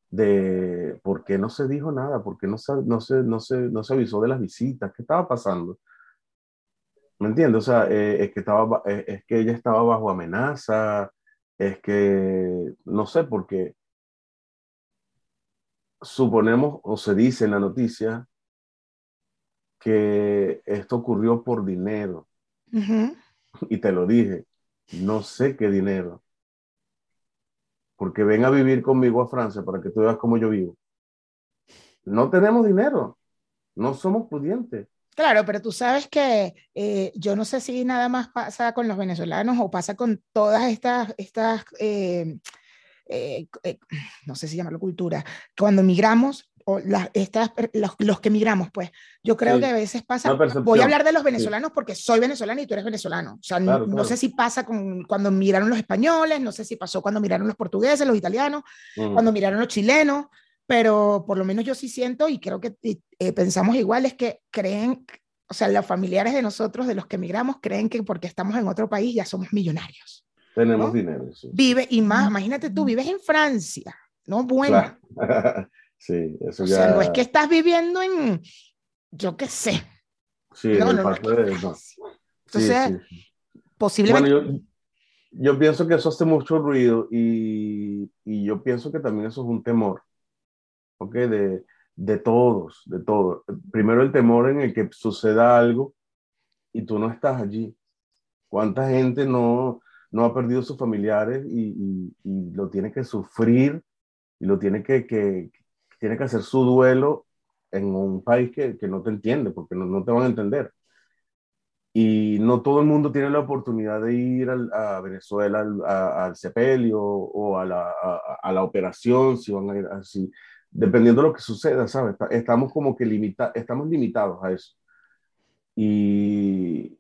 de por qué no se dijo nada, por qué no se, no se, no se, no se avisó de las visitas, qué estaba pasando. ¿Me entiendes? O sea, eh, es, que estaba, eh, es que ella estaba bajo amenaza, es que, no sé, por qué suponemos o se dice en la noticia que esto ocurrió por dinero. Y te lo dije, no sé qué dinero. Porque ven a vivir conmigo a Francia para que tú veas cómo yo vivo. No tenemos dinero, no somos pudientes. Claro, pero tú sabes que eh, yo no sé si nada más pasa con los venezolanos o pasa con todas estas, estas eh, eh, no sé si llamarlo cultura, cuando migramos, o las, estas, los, que migramos, pues yo creo que a veces pasa, voy a hablar de los venezolanos porque soy venezolana y tú eres venezolano, o sea, no, sé si pasa con, cuando migraron los españoles, no sé si pasó cuando miraron los portugueses, los italianos, mm. cuando miraron los chilenos, pero por lo menos yo sí siento y creo que eh, pensamos igual, es que creen, o sea, los familiares de nosotros, de los que emigramos, creen que porque estamos en otro país ya somos millonarios. Tenemos dinero. Vive, y más, imagínate tú, vives en Francia, ¿no? Bueno. *laughs* sí, eso o sea, no es que estás viviendo en, yo qué sé. Sí, no, no, de... Entonces, posiblemente... Bueno, yo, yo, pienso que eso hace mucho ruido y, y yo pienso que también eso es un temor ¿ok? De, de todos, de todos. Primero el temor en el que suceda algo y tú no estás allí. ¿Cuánta gente no, no ha perdido sus familiares y, y, lo tiene que sufrir y lo tiene que, que, tiene que hacer su duelo en un país que, que no te entiende, porque no, no, te van a entender. Y no todo el mundo tiene la oportunidad de ir a Venezuela al, al sepelio o a la, a, a la operación, si van a ir así dependiendo de lo que suceda, ¿sabes? Estamos como que limita estamos limitados a eso. Y,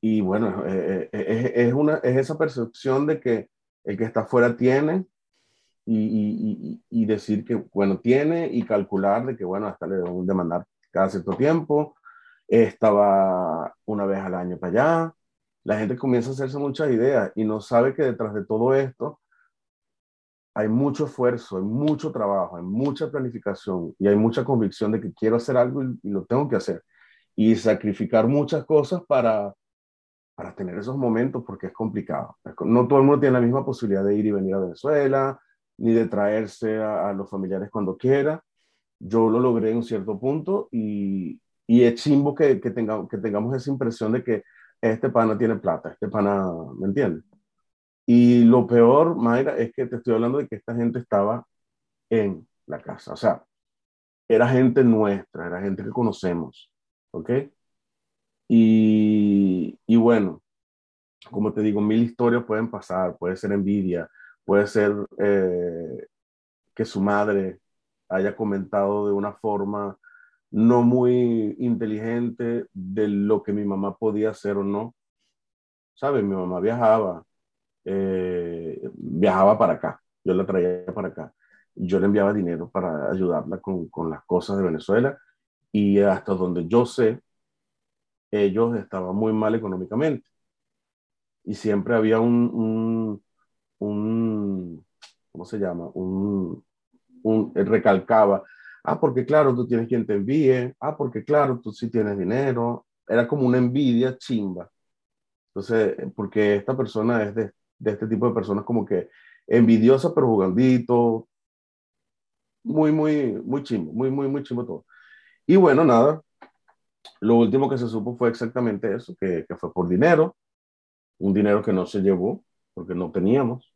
y bueno, eh, eh, es, es, una, es esa percepción de que el que está afuera tiene y, y, y, decir que, bueno, tiene y calcular de que, bueno, hasta le deben demandar cada cierto tiempo. Estaba una vez al año para allá. La gente comienza a hacerse muchas ideas y no sabe que detrás de todo esto hay mucho esfuerzo, hay mucho trabajo, hay mucha planificación y hay mucha convicción de que quiero hacer algo y, lo tengo que hacer. Y sacrificar muchas cosas para, para tener esos momentos porque es complicado. No todo el mundo tiene la misma posibilidad de ir y venir a Venezuela, ni de traerse a, los familiares cuando quiera. Yo lo logré en un cierto punto y, y es chimbo que, que, tengamos, que tengamos esa impresión de que este pana tiene plata, este pana, ¿me entiendes? Y lo peor, Mayra, es que te estoy hablando de que esta gente estaba en la casa. O sea, era gente nuestra, era gente que conocemos. ¿Ok? Y, y bueno, como te digo, mil historias pueden pasar. Puede ser envidia, puede ser eh, que su madre haya comentado de una forma no muy inteligente de lo que mi mamá podía hacer o no. ¿Sabes? Mi mamá viajaba, eh, viajaba para acá, yo la traía para acá. Yo le enviaba dinero para ayudarla con, con las cosas de Venezuela y hasta donde yo sé, ellos estaban muy mal económicamente. Y siempre había un, un, un ¿cómo se llama? Un, un, recalcaba, ah, porque claro, tú tienes quien te envíe, ah, porque claro, tú sí tienes dinero. Era como una envidia chimba Entonces, porque esta persona es de, de este tipo de personas como que envidiosa pero jugandito, muy, muy, muy chimo, muy, muy, muy chimo todo. Y bueno, nada, lo último que se supo fue exactamente eso, que, que fue por dinero, un dinero que no se llevó porque no teníamos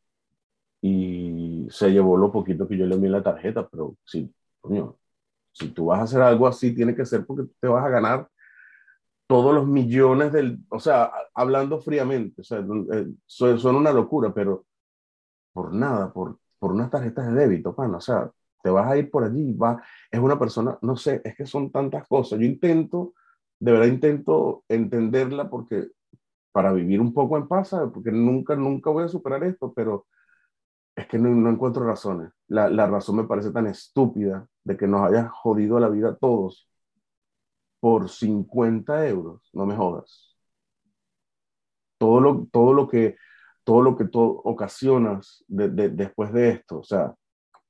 y se llevó lo poquito que yo le envié en la tarjeta, pero sí, coño, si tú vas a hacer algo así, tiene que ser porque te vas a ganar todos los millones del, o sea, hablando fríamente, o sea, eh, suena una locura, pero por nada, por, por unas tarjetas de débito, pan, o sea, te vas a ir por allí, va, es una persona, no sé, es que son tantas cosas. Yo intento, de verdad intento entenderla porque para vivir un poco en paz, porque nunca, nunca voy a superar esto, pero que no, no encuentro razones. La, la, razón me parece tan estúpida de que nos haya jodido la vida a todos por 50 euros, no me jodas. Todo lo, todo lo que, todo lo que tú ocasionas de, de, después de esto, o sea,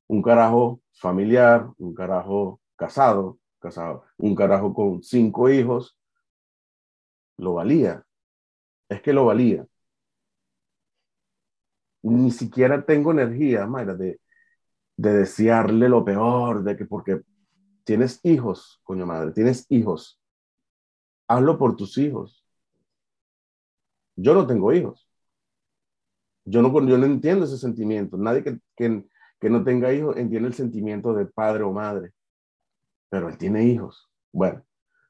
un carajo familiar, un carajo casado, casado, un carajo con cinco hijos, lo valía. Es que lo valía. Ni siquiera tengo energía, Mayra, de, de desearle lo peor, de que porque tienes hijos, coño madre, tienes hijos. Hazlo por tus hijos. Yo no tengo hijos. Yo no, yo no entiendo ese sentimiento. Nadie que, que, que no tenga hijos entiende el sentimiento de padre o madre, pero él tiene hijos. Bueno,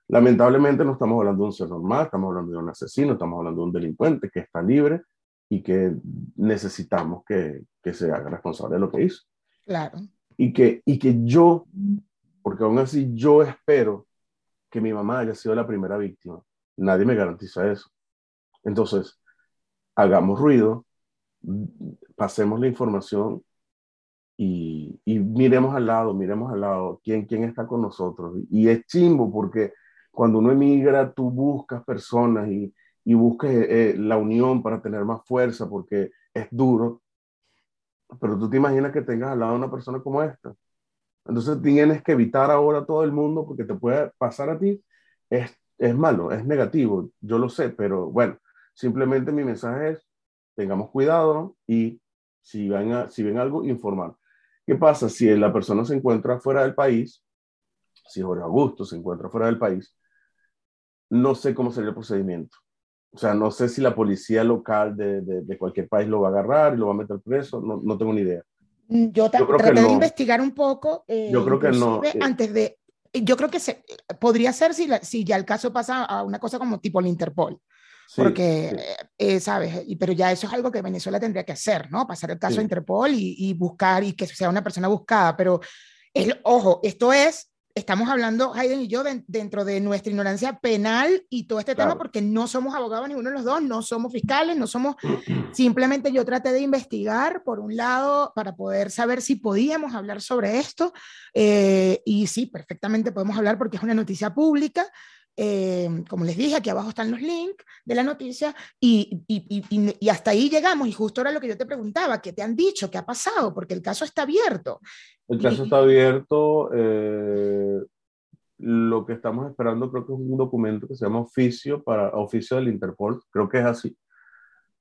lamentablemente no estamos hablando de un ser normal, estamos hablando de un asesino, estamos hablando de un delincuente que está libre y que necesitamos que, que se haga responsable de lo que hizo. Claro. Y que, y que yo, porque aún así yo espero que mi mamá haya sido la primera víctima. Nadie me garantiza eso. Entonces, hagamos ruido, pasemos la información y, y, miremos al lado, miremos al lado, quién, quién está con nosotros. Y es chimbo porque cuando uno emigra, tú buscas personas y, y buscas eh, la unión para tener más fuerza porque es duro. Pero tú te imaginas que tengas al lado una persona como esta. Entonces tienes que evitar ahora todo el mundo porque te puede pasar a ti. Es, es malo, es negativo, yo lo sé, pero bueno, simplemente mi mensaje es, tengamos cuidado y si ven, a, si ven algo, informar. ¿Qué pasa si la persona se encuentra fuera del país? Si Jorge Augusto se encuentra fuera del país, no sé cómo sería el procedimiento. O sea, no sé si la policía local de, de, de cualquier país lo va a agarrar y lo va a meter preso, no, no tengo ni idea. Mm, yo, yo traté de no. investigar un poco. Eh, yo creo que no. Eh. Antes de, yo creo que se, podría ser si, la, si ya el caso pasa a una cosa como tipo el Interpol. Sí, porque, sí. Eh, ¿sabes? Pero ya eso es algo que Venezuela tendría que hacer, ¿no? Pasar el caso sí. a Interpol y, y, buscar y que sea una persona buscada. Pero, el, ojo, esto es, estamos hablando, Hayden y yo, de, dentro de nuestra ignorancia penal y todo este claro. tema, porque no somos abogados ninguno de los dos, no somos fiscales, no somos, simplemente yo traté de investigar, por un lado, para poder saber si podíamos hablar sobre esto. Eh, y sí, perfectamente podemos hablar porque es una noticia pública. Eh, como les dije, aquí abajo están los links de la noticia y, y, y, y, hasta ahí llegamos. Y justo era lo que yo te preguntaba, ¿qué te han dicho? ¿Qué ha pasado? Porque el caso está abierto. El caso está abierto. Eh, lo que estamos esperando creo que es un documento que se llama oficio, para, oficio del Interpol. Creo que es así.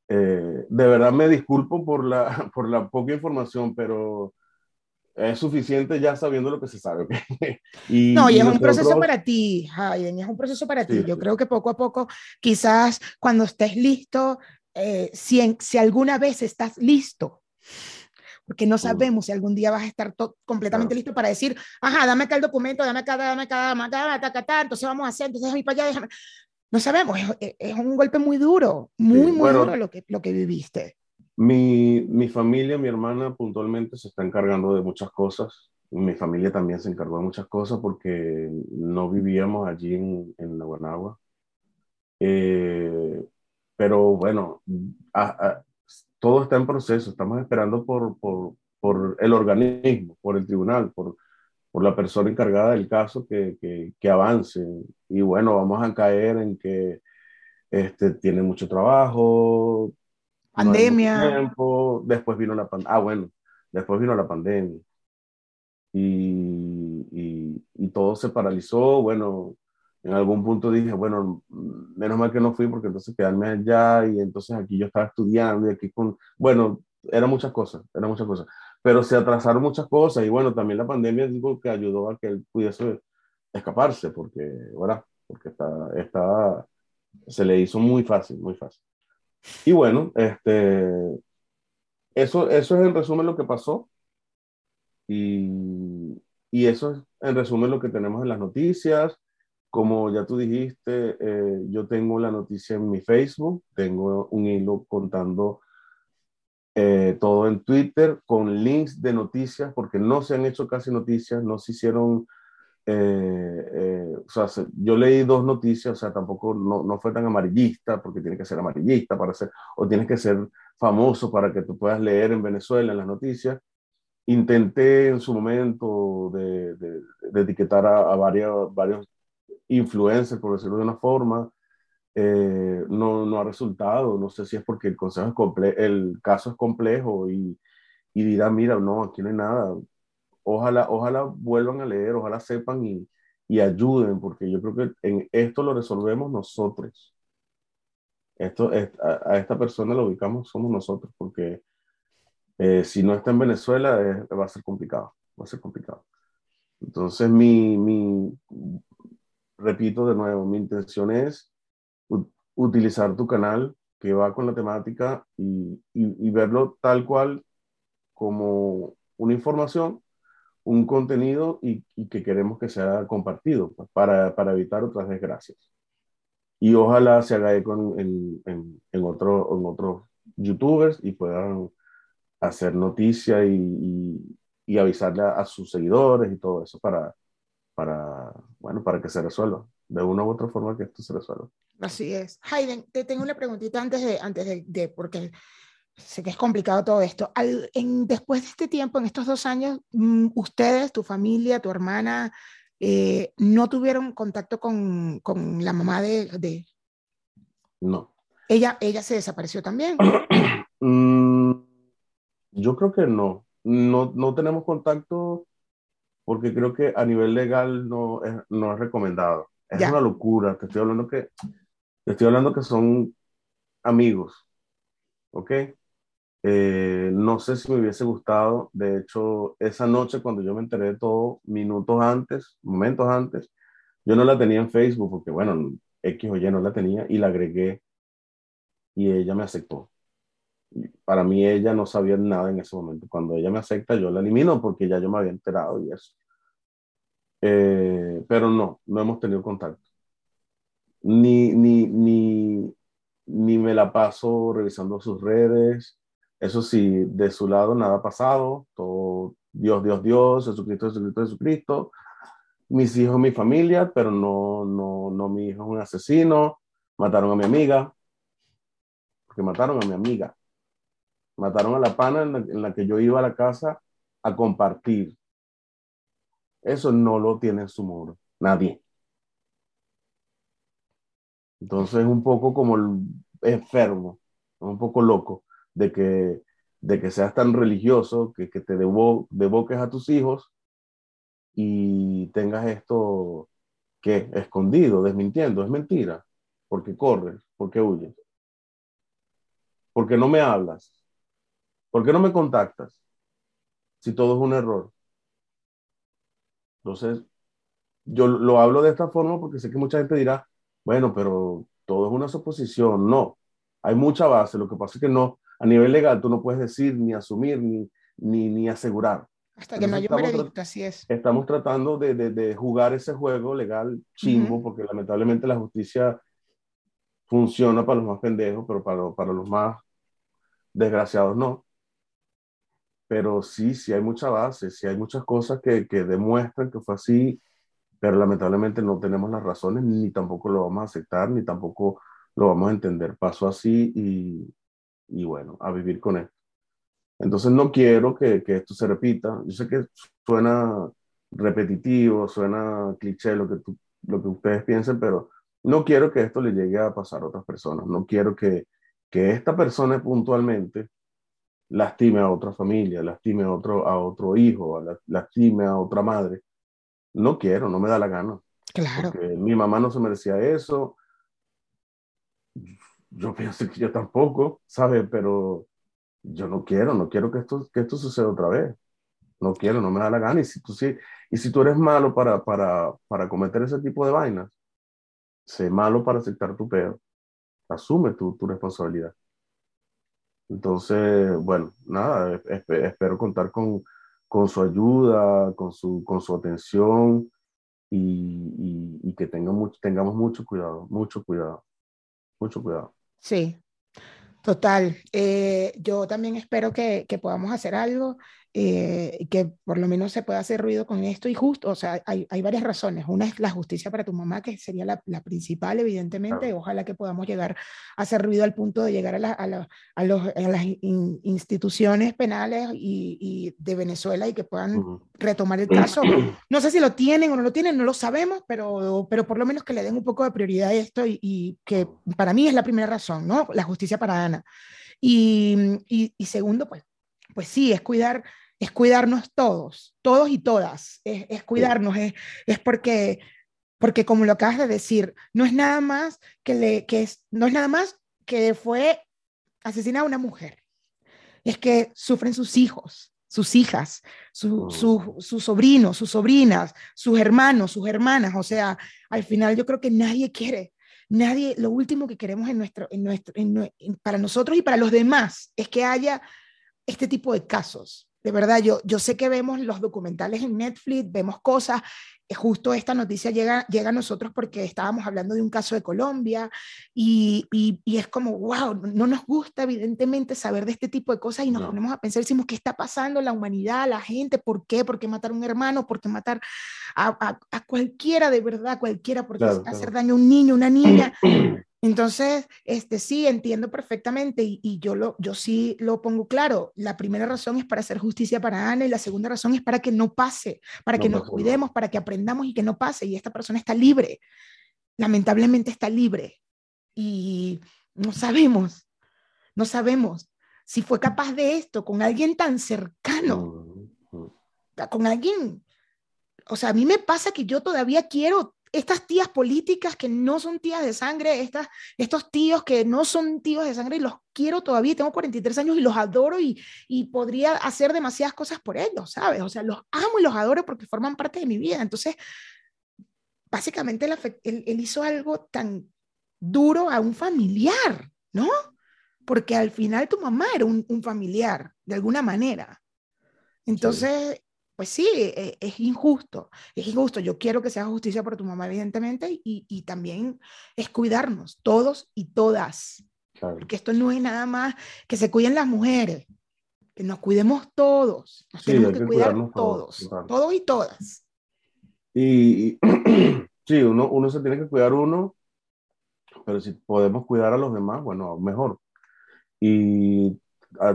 Eh, de verdad me disculpo por la, *laughs* por la poca información, pero es suficiente ya sabiendo lo que se sabe. *laughs* y, no, y, es un proceso para ti, Hayden, es un proceso para sí, ti. Yo sí. creo que poco a poco, quizás cuando estés listo, eh, si, en, si alguna vez estás listo, porque no sabemos si algún día vas a estar completamente listo para decir, ajá, dame acá el documento, dame acá, dame acá, dame acá, dame acá, acá, entonces vamos a hacer, entonces déjame para allá, déjame. No sabemos, es, es, un golpe muy duro, muy, sí, muy bueno, duro lo que, lo que viviste. Mi, mi familia, mi hermana puntualmente se está encargando de muchas cosas. Mi familia también se encargó de muchas cosas porque no vivíamos allí en, en Naguanagua. Eh, pero bueno, a, a, todo está en proceso. Estamos esperando por, por, por, el organismo, por el tribunal, por, por la persona encargada del caso que, que, que avance. Y bueno, vamos a caer en que este, tiene mucho trabajo, pandemia. No tiempo. Después vino la pandemia. Ah, bueno, después vino la pandemia. Y, y, y, todo se paralizó. Bueno, en algún punto dije, bueno, menos mal que no fui porque entonces quedarme allá y entonces aquí yo estaba estudiando y aquí con, bueno, eran muchas cosas, eran muchas cosas, pero se atrasaron muchas cosas y bueno, también la pandemia digo que ayudó a que él pudiese escaparse porque, bueno, porque está, está, se le hizo muy fácil, muy fácil. Y bueno, este, eso, eso es en resumen lo que pasó. Y, y eso es en resumen lo que tenemos en las noticias como ya tú dijiste, eh, yo tengo la noticia en mi Facebook, tengo un hilo contando eh, todo en Twitter con links de noticias, porque no se han hecho casi noticias, no se hicieron, eh, o sea, yo leí dos noticias, o sea, tampoco no, no, fue tan amarillista, porque tiene que ser amarillista para ser, o tienes que ser famoso para que tú puedas leer en Venezuela en las noticias. Intenté en su momento de, de, etiquetar a, a varios, varios influencer, por decirlo de una forma, eh, no, no, ha resultado. No sé si es porque el, consejo es el caso es complejo y, y dirá, mira, no, aquí no hay nada. Ojalá, ojalá vuelvan a leer, ojalá sepan y, y ayuden, porque yo creo que en esto lo resolvemos nosotros. Esto, a, esta persona lo ubicamos, somos nosotros, porque eh, si no está en Venezuela va a ser complicado, va a ser complicado. Entonces mi, mi, repito de nuevo, mi intención es utilizar tu canal que va con la temática y, y, verlo tal cual como una información, un contenido y, que queremos que sea compartido para, para, evitar otras desgracias. Y ojalá se haga eco en, en, en, otro, en otros youtubers y puedan hacer noticia y, y, avisarle a sus seguidores y todo eso para, para, bueno, para que se resuelva, de una u otra forma que esto se resuelva. Así es. Hayden, te tengo una preguntita antes de, antes de, porque sé que es complicado todo esto. Al, en, después de este tiempo, en estos dos años, mm, ustedes, tu familia, tu hermana, eh, no tuvieron contacto con, con la mamá de, de, No. ¿Ella, ¿Ella se desapareció también? *clears throat* Mm, yo creo que no. No, no tenemos contacto porque creo que a nivel legal no es, no es recomendado. Es una locura, te estoy hablando que, te estoy hablando que son amigos, ¿ok? Eh, no sé si me hubiese gustado, de hecho, esa noche cuando yo me enteré de todo, minutos antes, momentos antes, yo no la tenía en Facebook porque, bueno, X o Y no la tenía y la agregué y ella me aceptó. Para mí ella no sabía nada en ese momento. Cuando ella me acepta, yo la elimino porque ya yo me había enterado y eso. Eh, pero no, no hemos tenido contacto. Ni, ni, ni, ni me la paso revisando sus redes. Eso sí, de su lado nada ha pasado. Dios, Dios, Dios, Jesucristo, Jesucristo, Jesucristo. Mis hijos, mi familia, pero no, no, no, mi hijo es un asesino. Mataron a mi amiga. Porque mataron a mi amiga. Mataron a la pana en la, que yo iba a la casa a compartir. Eso no lo tiene en su muro, nadie. Entonces es un poco como el enfermo, un poco loco de que, de que seas tan religioso, que, que te debo, devoques a tus hijos y tengas esto que escondido, desmintiendo, es mentira. porque corres? porque huyes? porque no me hablas? ¿Por qué no me contactas? Si todo es un error. Entonces, yo lo hablo de esta forma porque sé que mucha gente dirá, bueno, pero todo es una suposición. No, hay mucha base. Lo que pasa es que no, a nivel legal tú no puedes decir, ni asumir, ni, ni, ni asegurar. Hasta que no haya un veredicto, así es. Estamos tratando de, de, de jugar ese juego legal chimbo, porque lamentablemente la justicia funciona para los más pendejos, pero para, para los más desgraciados no pero sí, sí hay mucha base, sí hay muchas cosas que, que demuestran que fue así, pero lamentablemente no tenemos las razones, ni tampoco lo vamos a aceptar, ni tampoco lo vamos a entender. Pasó así y, y bueno, a vivir con esto. Entonces no quiero que, que, esto se repita. Yo sé que suena repetitivo, suena cliché lo que, tú, lo que ustedes piensen, pero no quiero que esto le llegue a pasar a otras personas. No quiero que, que esta persona puntualmente lastime a otra familia, lastime a otro, a otro hijo, lastime a otra madre. No quiero, no me da la gana. Claro. Porque mi mamá no se merecía eso. Yo *laughs* pienso que yo tampoco, ¿sabes? Pero yo no quiero, no quiero que esto, que esto suceda otra vez. No quiero, no me da la gana. Y si tú, sí, y si tú eres malo para, para, para cometer ese tipo de vainas, sé malo para aceptar tu peor. Asume tu, tu responsabilidad. Entonces, bueno, nada, espero contar con, con, su ayuda, con su, con su atención y, y, que tenga mucho, tengamos mucho cuidado, mucho cuidado, mucho cuidado. Sí, total. Eh, yo también espero que, que podamos hacer algo eh, que por lo menos se pueda hacer ruido con esto y justo, o sea, hay, hay varias razones. Una es la justicia para tu mamá, que sería la, la principal, evidentemente. Ojalá que podamos llegar a hacer ruido al punto de llegar a, la, a, la, a, los, a las instituciones penales y, y, de Venezuela y que puedan retomar el caso. No sé si lo tienen o no lo tienen, no lo sabemos, pero, pero por lo menos que le den un poco de prioridad a esto y, y que para mí es la primera razón, ¿no? La justicia para Ana. Y, y, y segundo, pues, pues sí, es cuidar es cuidarnos todos, todos y todas, es, cuidarnos, es, es, porque, porque como lo acabas de decir, no es nada más que, le, que es, no es nada más que fue asesinada una mujer, es que sufren sus hijos, sus hijas, su, sus sobrinos, sus sobrinas, sus hermanos, sus hermanas, o sea, al final yo creo que nadie quiere nadie, lo último que queremos en nuestro, en nuestro, para nosotros y para los demás es que haya este tipo de casos. De verdad, yo, yo sé que vemos los documentales en Netflix, vemos cosas, eh, justo esta noticia llega, llega a nosotros porque estábamos hablando de un caso de Colombia y, y, es como, wow, no nos gusta evidentemente saber de este tipo de cosas y nos ponemos a pensar, decimos, ¿qué está pasando la humanidad, la gente? ¿Por qué? ¿Por qué matar a un hermano? ¿Por qué matar a, a, cualquiera de verdad, cualquiera? ¿Por qué hacer daño a un niño, una niña? *clears throat* Entonces, este, sí, entiendo perfectamente y, yo, lo, yo sí lo pongo claro. La primera razón es para hacer justicia para Ana y la segunda razón es para que no pase, para que nos cuidemos, para que aprendamos y que no pase. Y esta persona está libre, lamentablemente está libre. Y no sabemos, no sabemos si fue capaz de esto con alguien tan cercano, con alguien. O sea, a mí me pasa que yo todavía quiero estas tías políticas que no son tías de sangre, estas, estos tíos que no son tíos de sangre y los quiero todavía, tengo 43 años y los adoro y, y podría hacer demasiadas cosas por ellos, ¿sabes? O sea, los amo y los adoro porque forman parte de mi vida. Entonces, básicamente él, él, hizo algo tan duro a un familiar, ¿no? Porque al final tu mamá era un, un familiar, de alguna manera. Entonces, pues sí, e, es, injusto, es injusto. Yo quiero que se haga justicia por tu mamá, evidentemente, y, y también es cuidarnos, todos y todas. Porque esto no es nada más que se cuiden las mujeres, que nos cuidemos todos, nos tenemos que, cuidar todos, todos, y todas. Y, *clears throat* sí, uno, uno se tiene que cuidar uno, pero si podemos cuidar a los demás, bueno, mejor. Y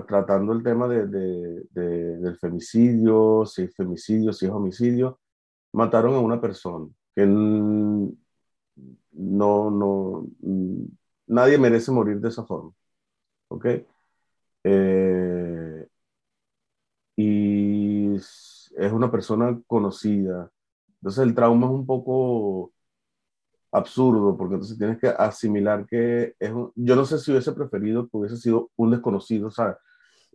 tratando el tema de, de, del femicidio, si es femicidio, si es homicidio, mataron a una persona que no, no, nadie merece morir de esa forma. ¿Ok? Eh, y es una persona conocida. Entonces el trauma es un poco absurdo, porque entonces tienes que asimilar que es un, yo no sé si hubiese preferido que hubiese sido un desconocido, ¿sabes?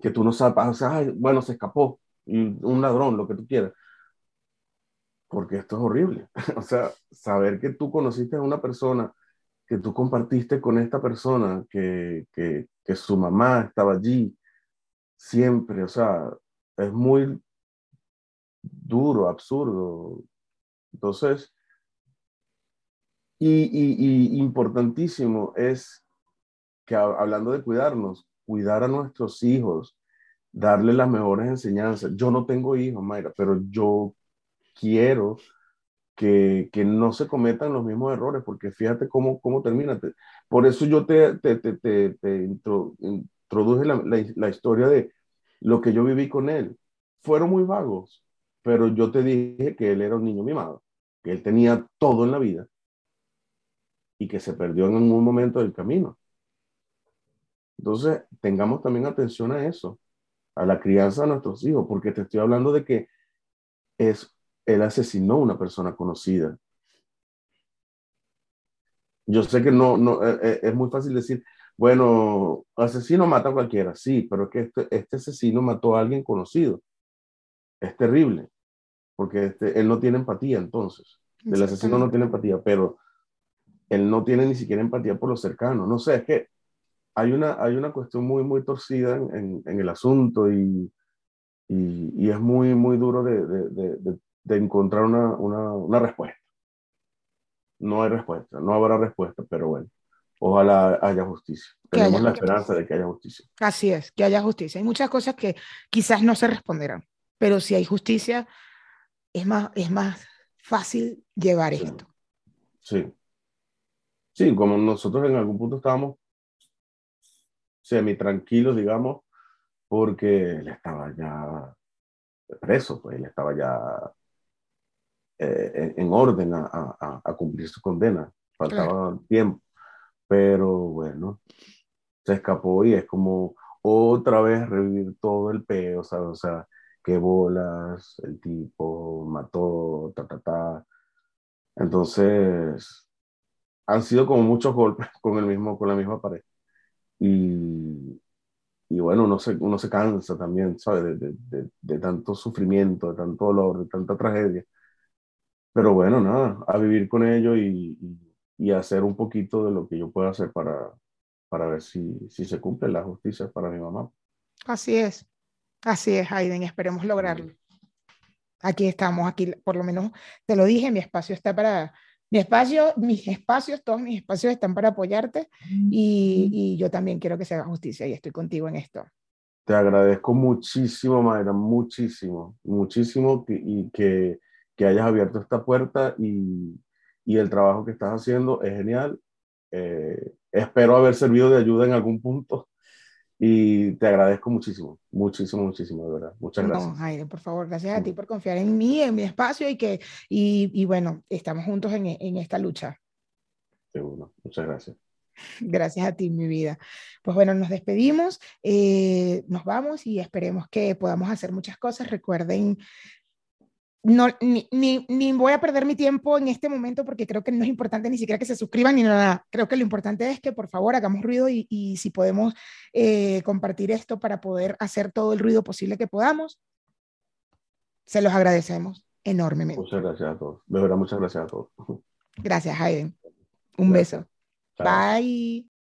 Que tú no sabes, o sea, bueno, se escapó, y un ladrón, lo que tú quieras. Porque esto es horrible. *laughs* o sea, saber que tú conociste a una persona, que tú compartiste con esta persona, que, que, que su mamá estaba allí siempre, o sea, es muy duro, absurdo. Entonces, y, importantísimo es que hablando de cuidarnos, cuidar a nuestros hijos, darle las mejores enseñanzas. Yo no tengo hijos, Mayra, pero yo quiero que, que, no se cometan los mismos errores, porque fíjate cómo, cómo termina. Por eso yo te, te, te, te introduje la, la, historia de lo que yo viví con él. Fueron muy vagos, pero yo te dije que él era un niño mimado, que él tenía todo en la vida y que se perdió en un momento del camino. Entonces, tengamos también atención a eso, a la crianza de nuestros hijos, porque te estoy hablando de que es, él asesinó a una persona conocida. Yo sé que no, no eh, eh, es muy fácil decir, bueno, asesino mata a cualquiera, sí, pero es que este, este asesino mató a alguien conocido. Es terrible, porque este, él no tiene empatía entonces. El asesino no tiene empatía, pero él no tiene ni siquiera empatía por los cercanos. No sé, es que hay una, hay una cuestión muy, muy torcida en, en, el asunto y, y, y, es muy, muy duro de, de, de, de encontrar una, una, una, respuesta. No hay respuesta, no habrá respuesta, pero bueno, ojalá haya justicia. Tenemos la esperanza de que haya justicia. Así es, que haya justicia. Hay muchas cosas que quizás no se responderán, pero si hay justicia, es más, es más fácil llevar esto. Sí. Sí, como nosotros en algún punto estábamos semi tranquilos, digamos, porque él estaba ya preso, pues él estaba ya eh, en, orden a, a, a, cumplir su condena. Faltaba tiempo. Pero bueno, se escapó y es como otra vez revivir todo el peo, O sea, qué bolas, el tipo mató, ta, ta, ta. Entonces, han sido como muchos golpes *laughs* con, el mismo, con la misma pared. Y, y bueno, uno se, uno se cansa también, ¿sabes? De, de, de, tanto sufrimiento, de tanto dolor, de tanta tragedia. Pero bueno, nada, a vivir con ello y, y, y hacer un poquito de lo que yo pueda hacer para, para ver si, si se cumple la justicia para mi mamá. Así es, así es, Aiden, esperemos lograrlo. Aquí estamos, aquí por lo menos te lo dije, mi espacio está para, mi espacio, mis espacios, todos mis espacios están para apoyarte y, y, yo también quiero que se haga justicia y estoy contigo en esto. Te agradezco muchísimo, Mayra, muchísimo, muchísimo que, y que, que hayas abierto esta puerta y, y, el trabajo que estás haciendo es genial. Eh, espero haber servido de ayuda en algún punto y te agradezco muchísimo, muchísimo, muchísimo, de verdad. Muchas gracias. No, Jaime, por favor, gracias a ti por confiar en mí, en mi espacio y que, y, y bueno, estamos juntos en, en esta lucha. Seguro, muchas gracias. *laughs* Gracias a ti, mi vida. Pues bueno, nos despedimos, eh, nos vamos y esperemos que podamos hacer muchas cosas. Recuerden no, ni, ni, ni, voy a perder mi tiempo en este momento porque creo que no es importante ni siquiera que se suscriban ni nada. Creo que lo importante es que por favor hagamos ruido y, y si podemos eh, compartir esto para poder hacer todo el ruido posible que podamos, se los agradecemos enormemente. Muchas gracias a todos. De verdad, muchas gracias a todos. Gracias, Hayden. Un gracias. beso. Chao. Bye.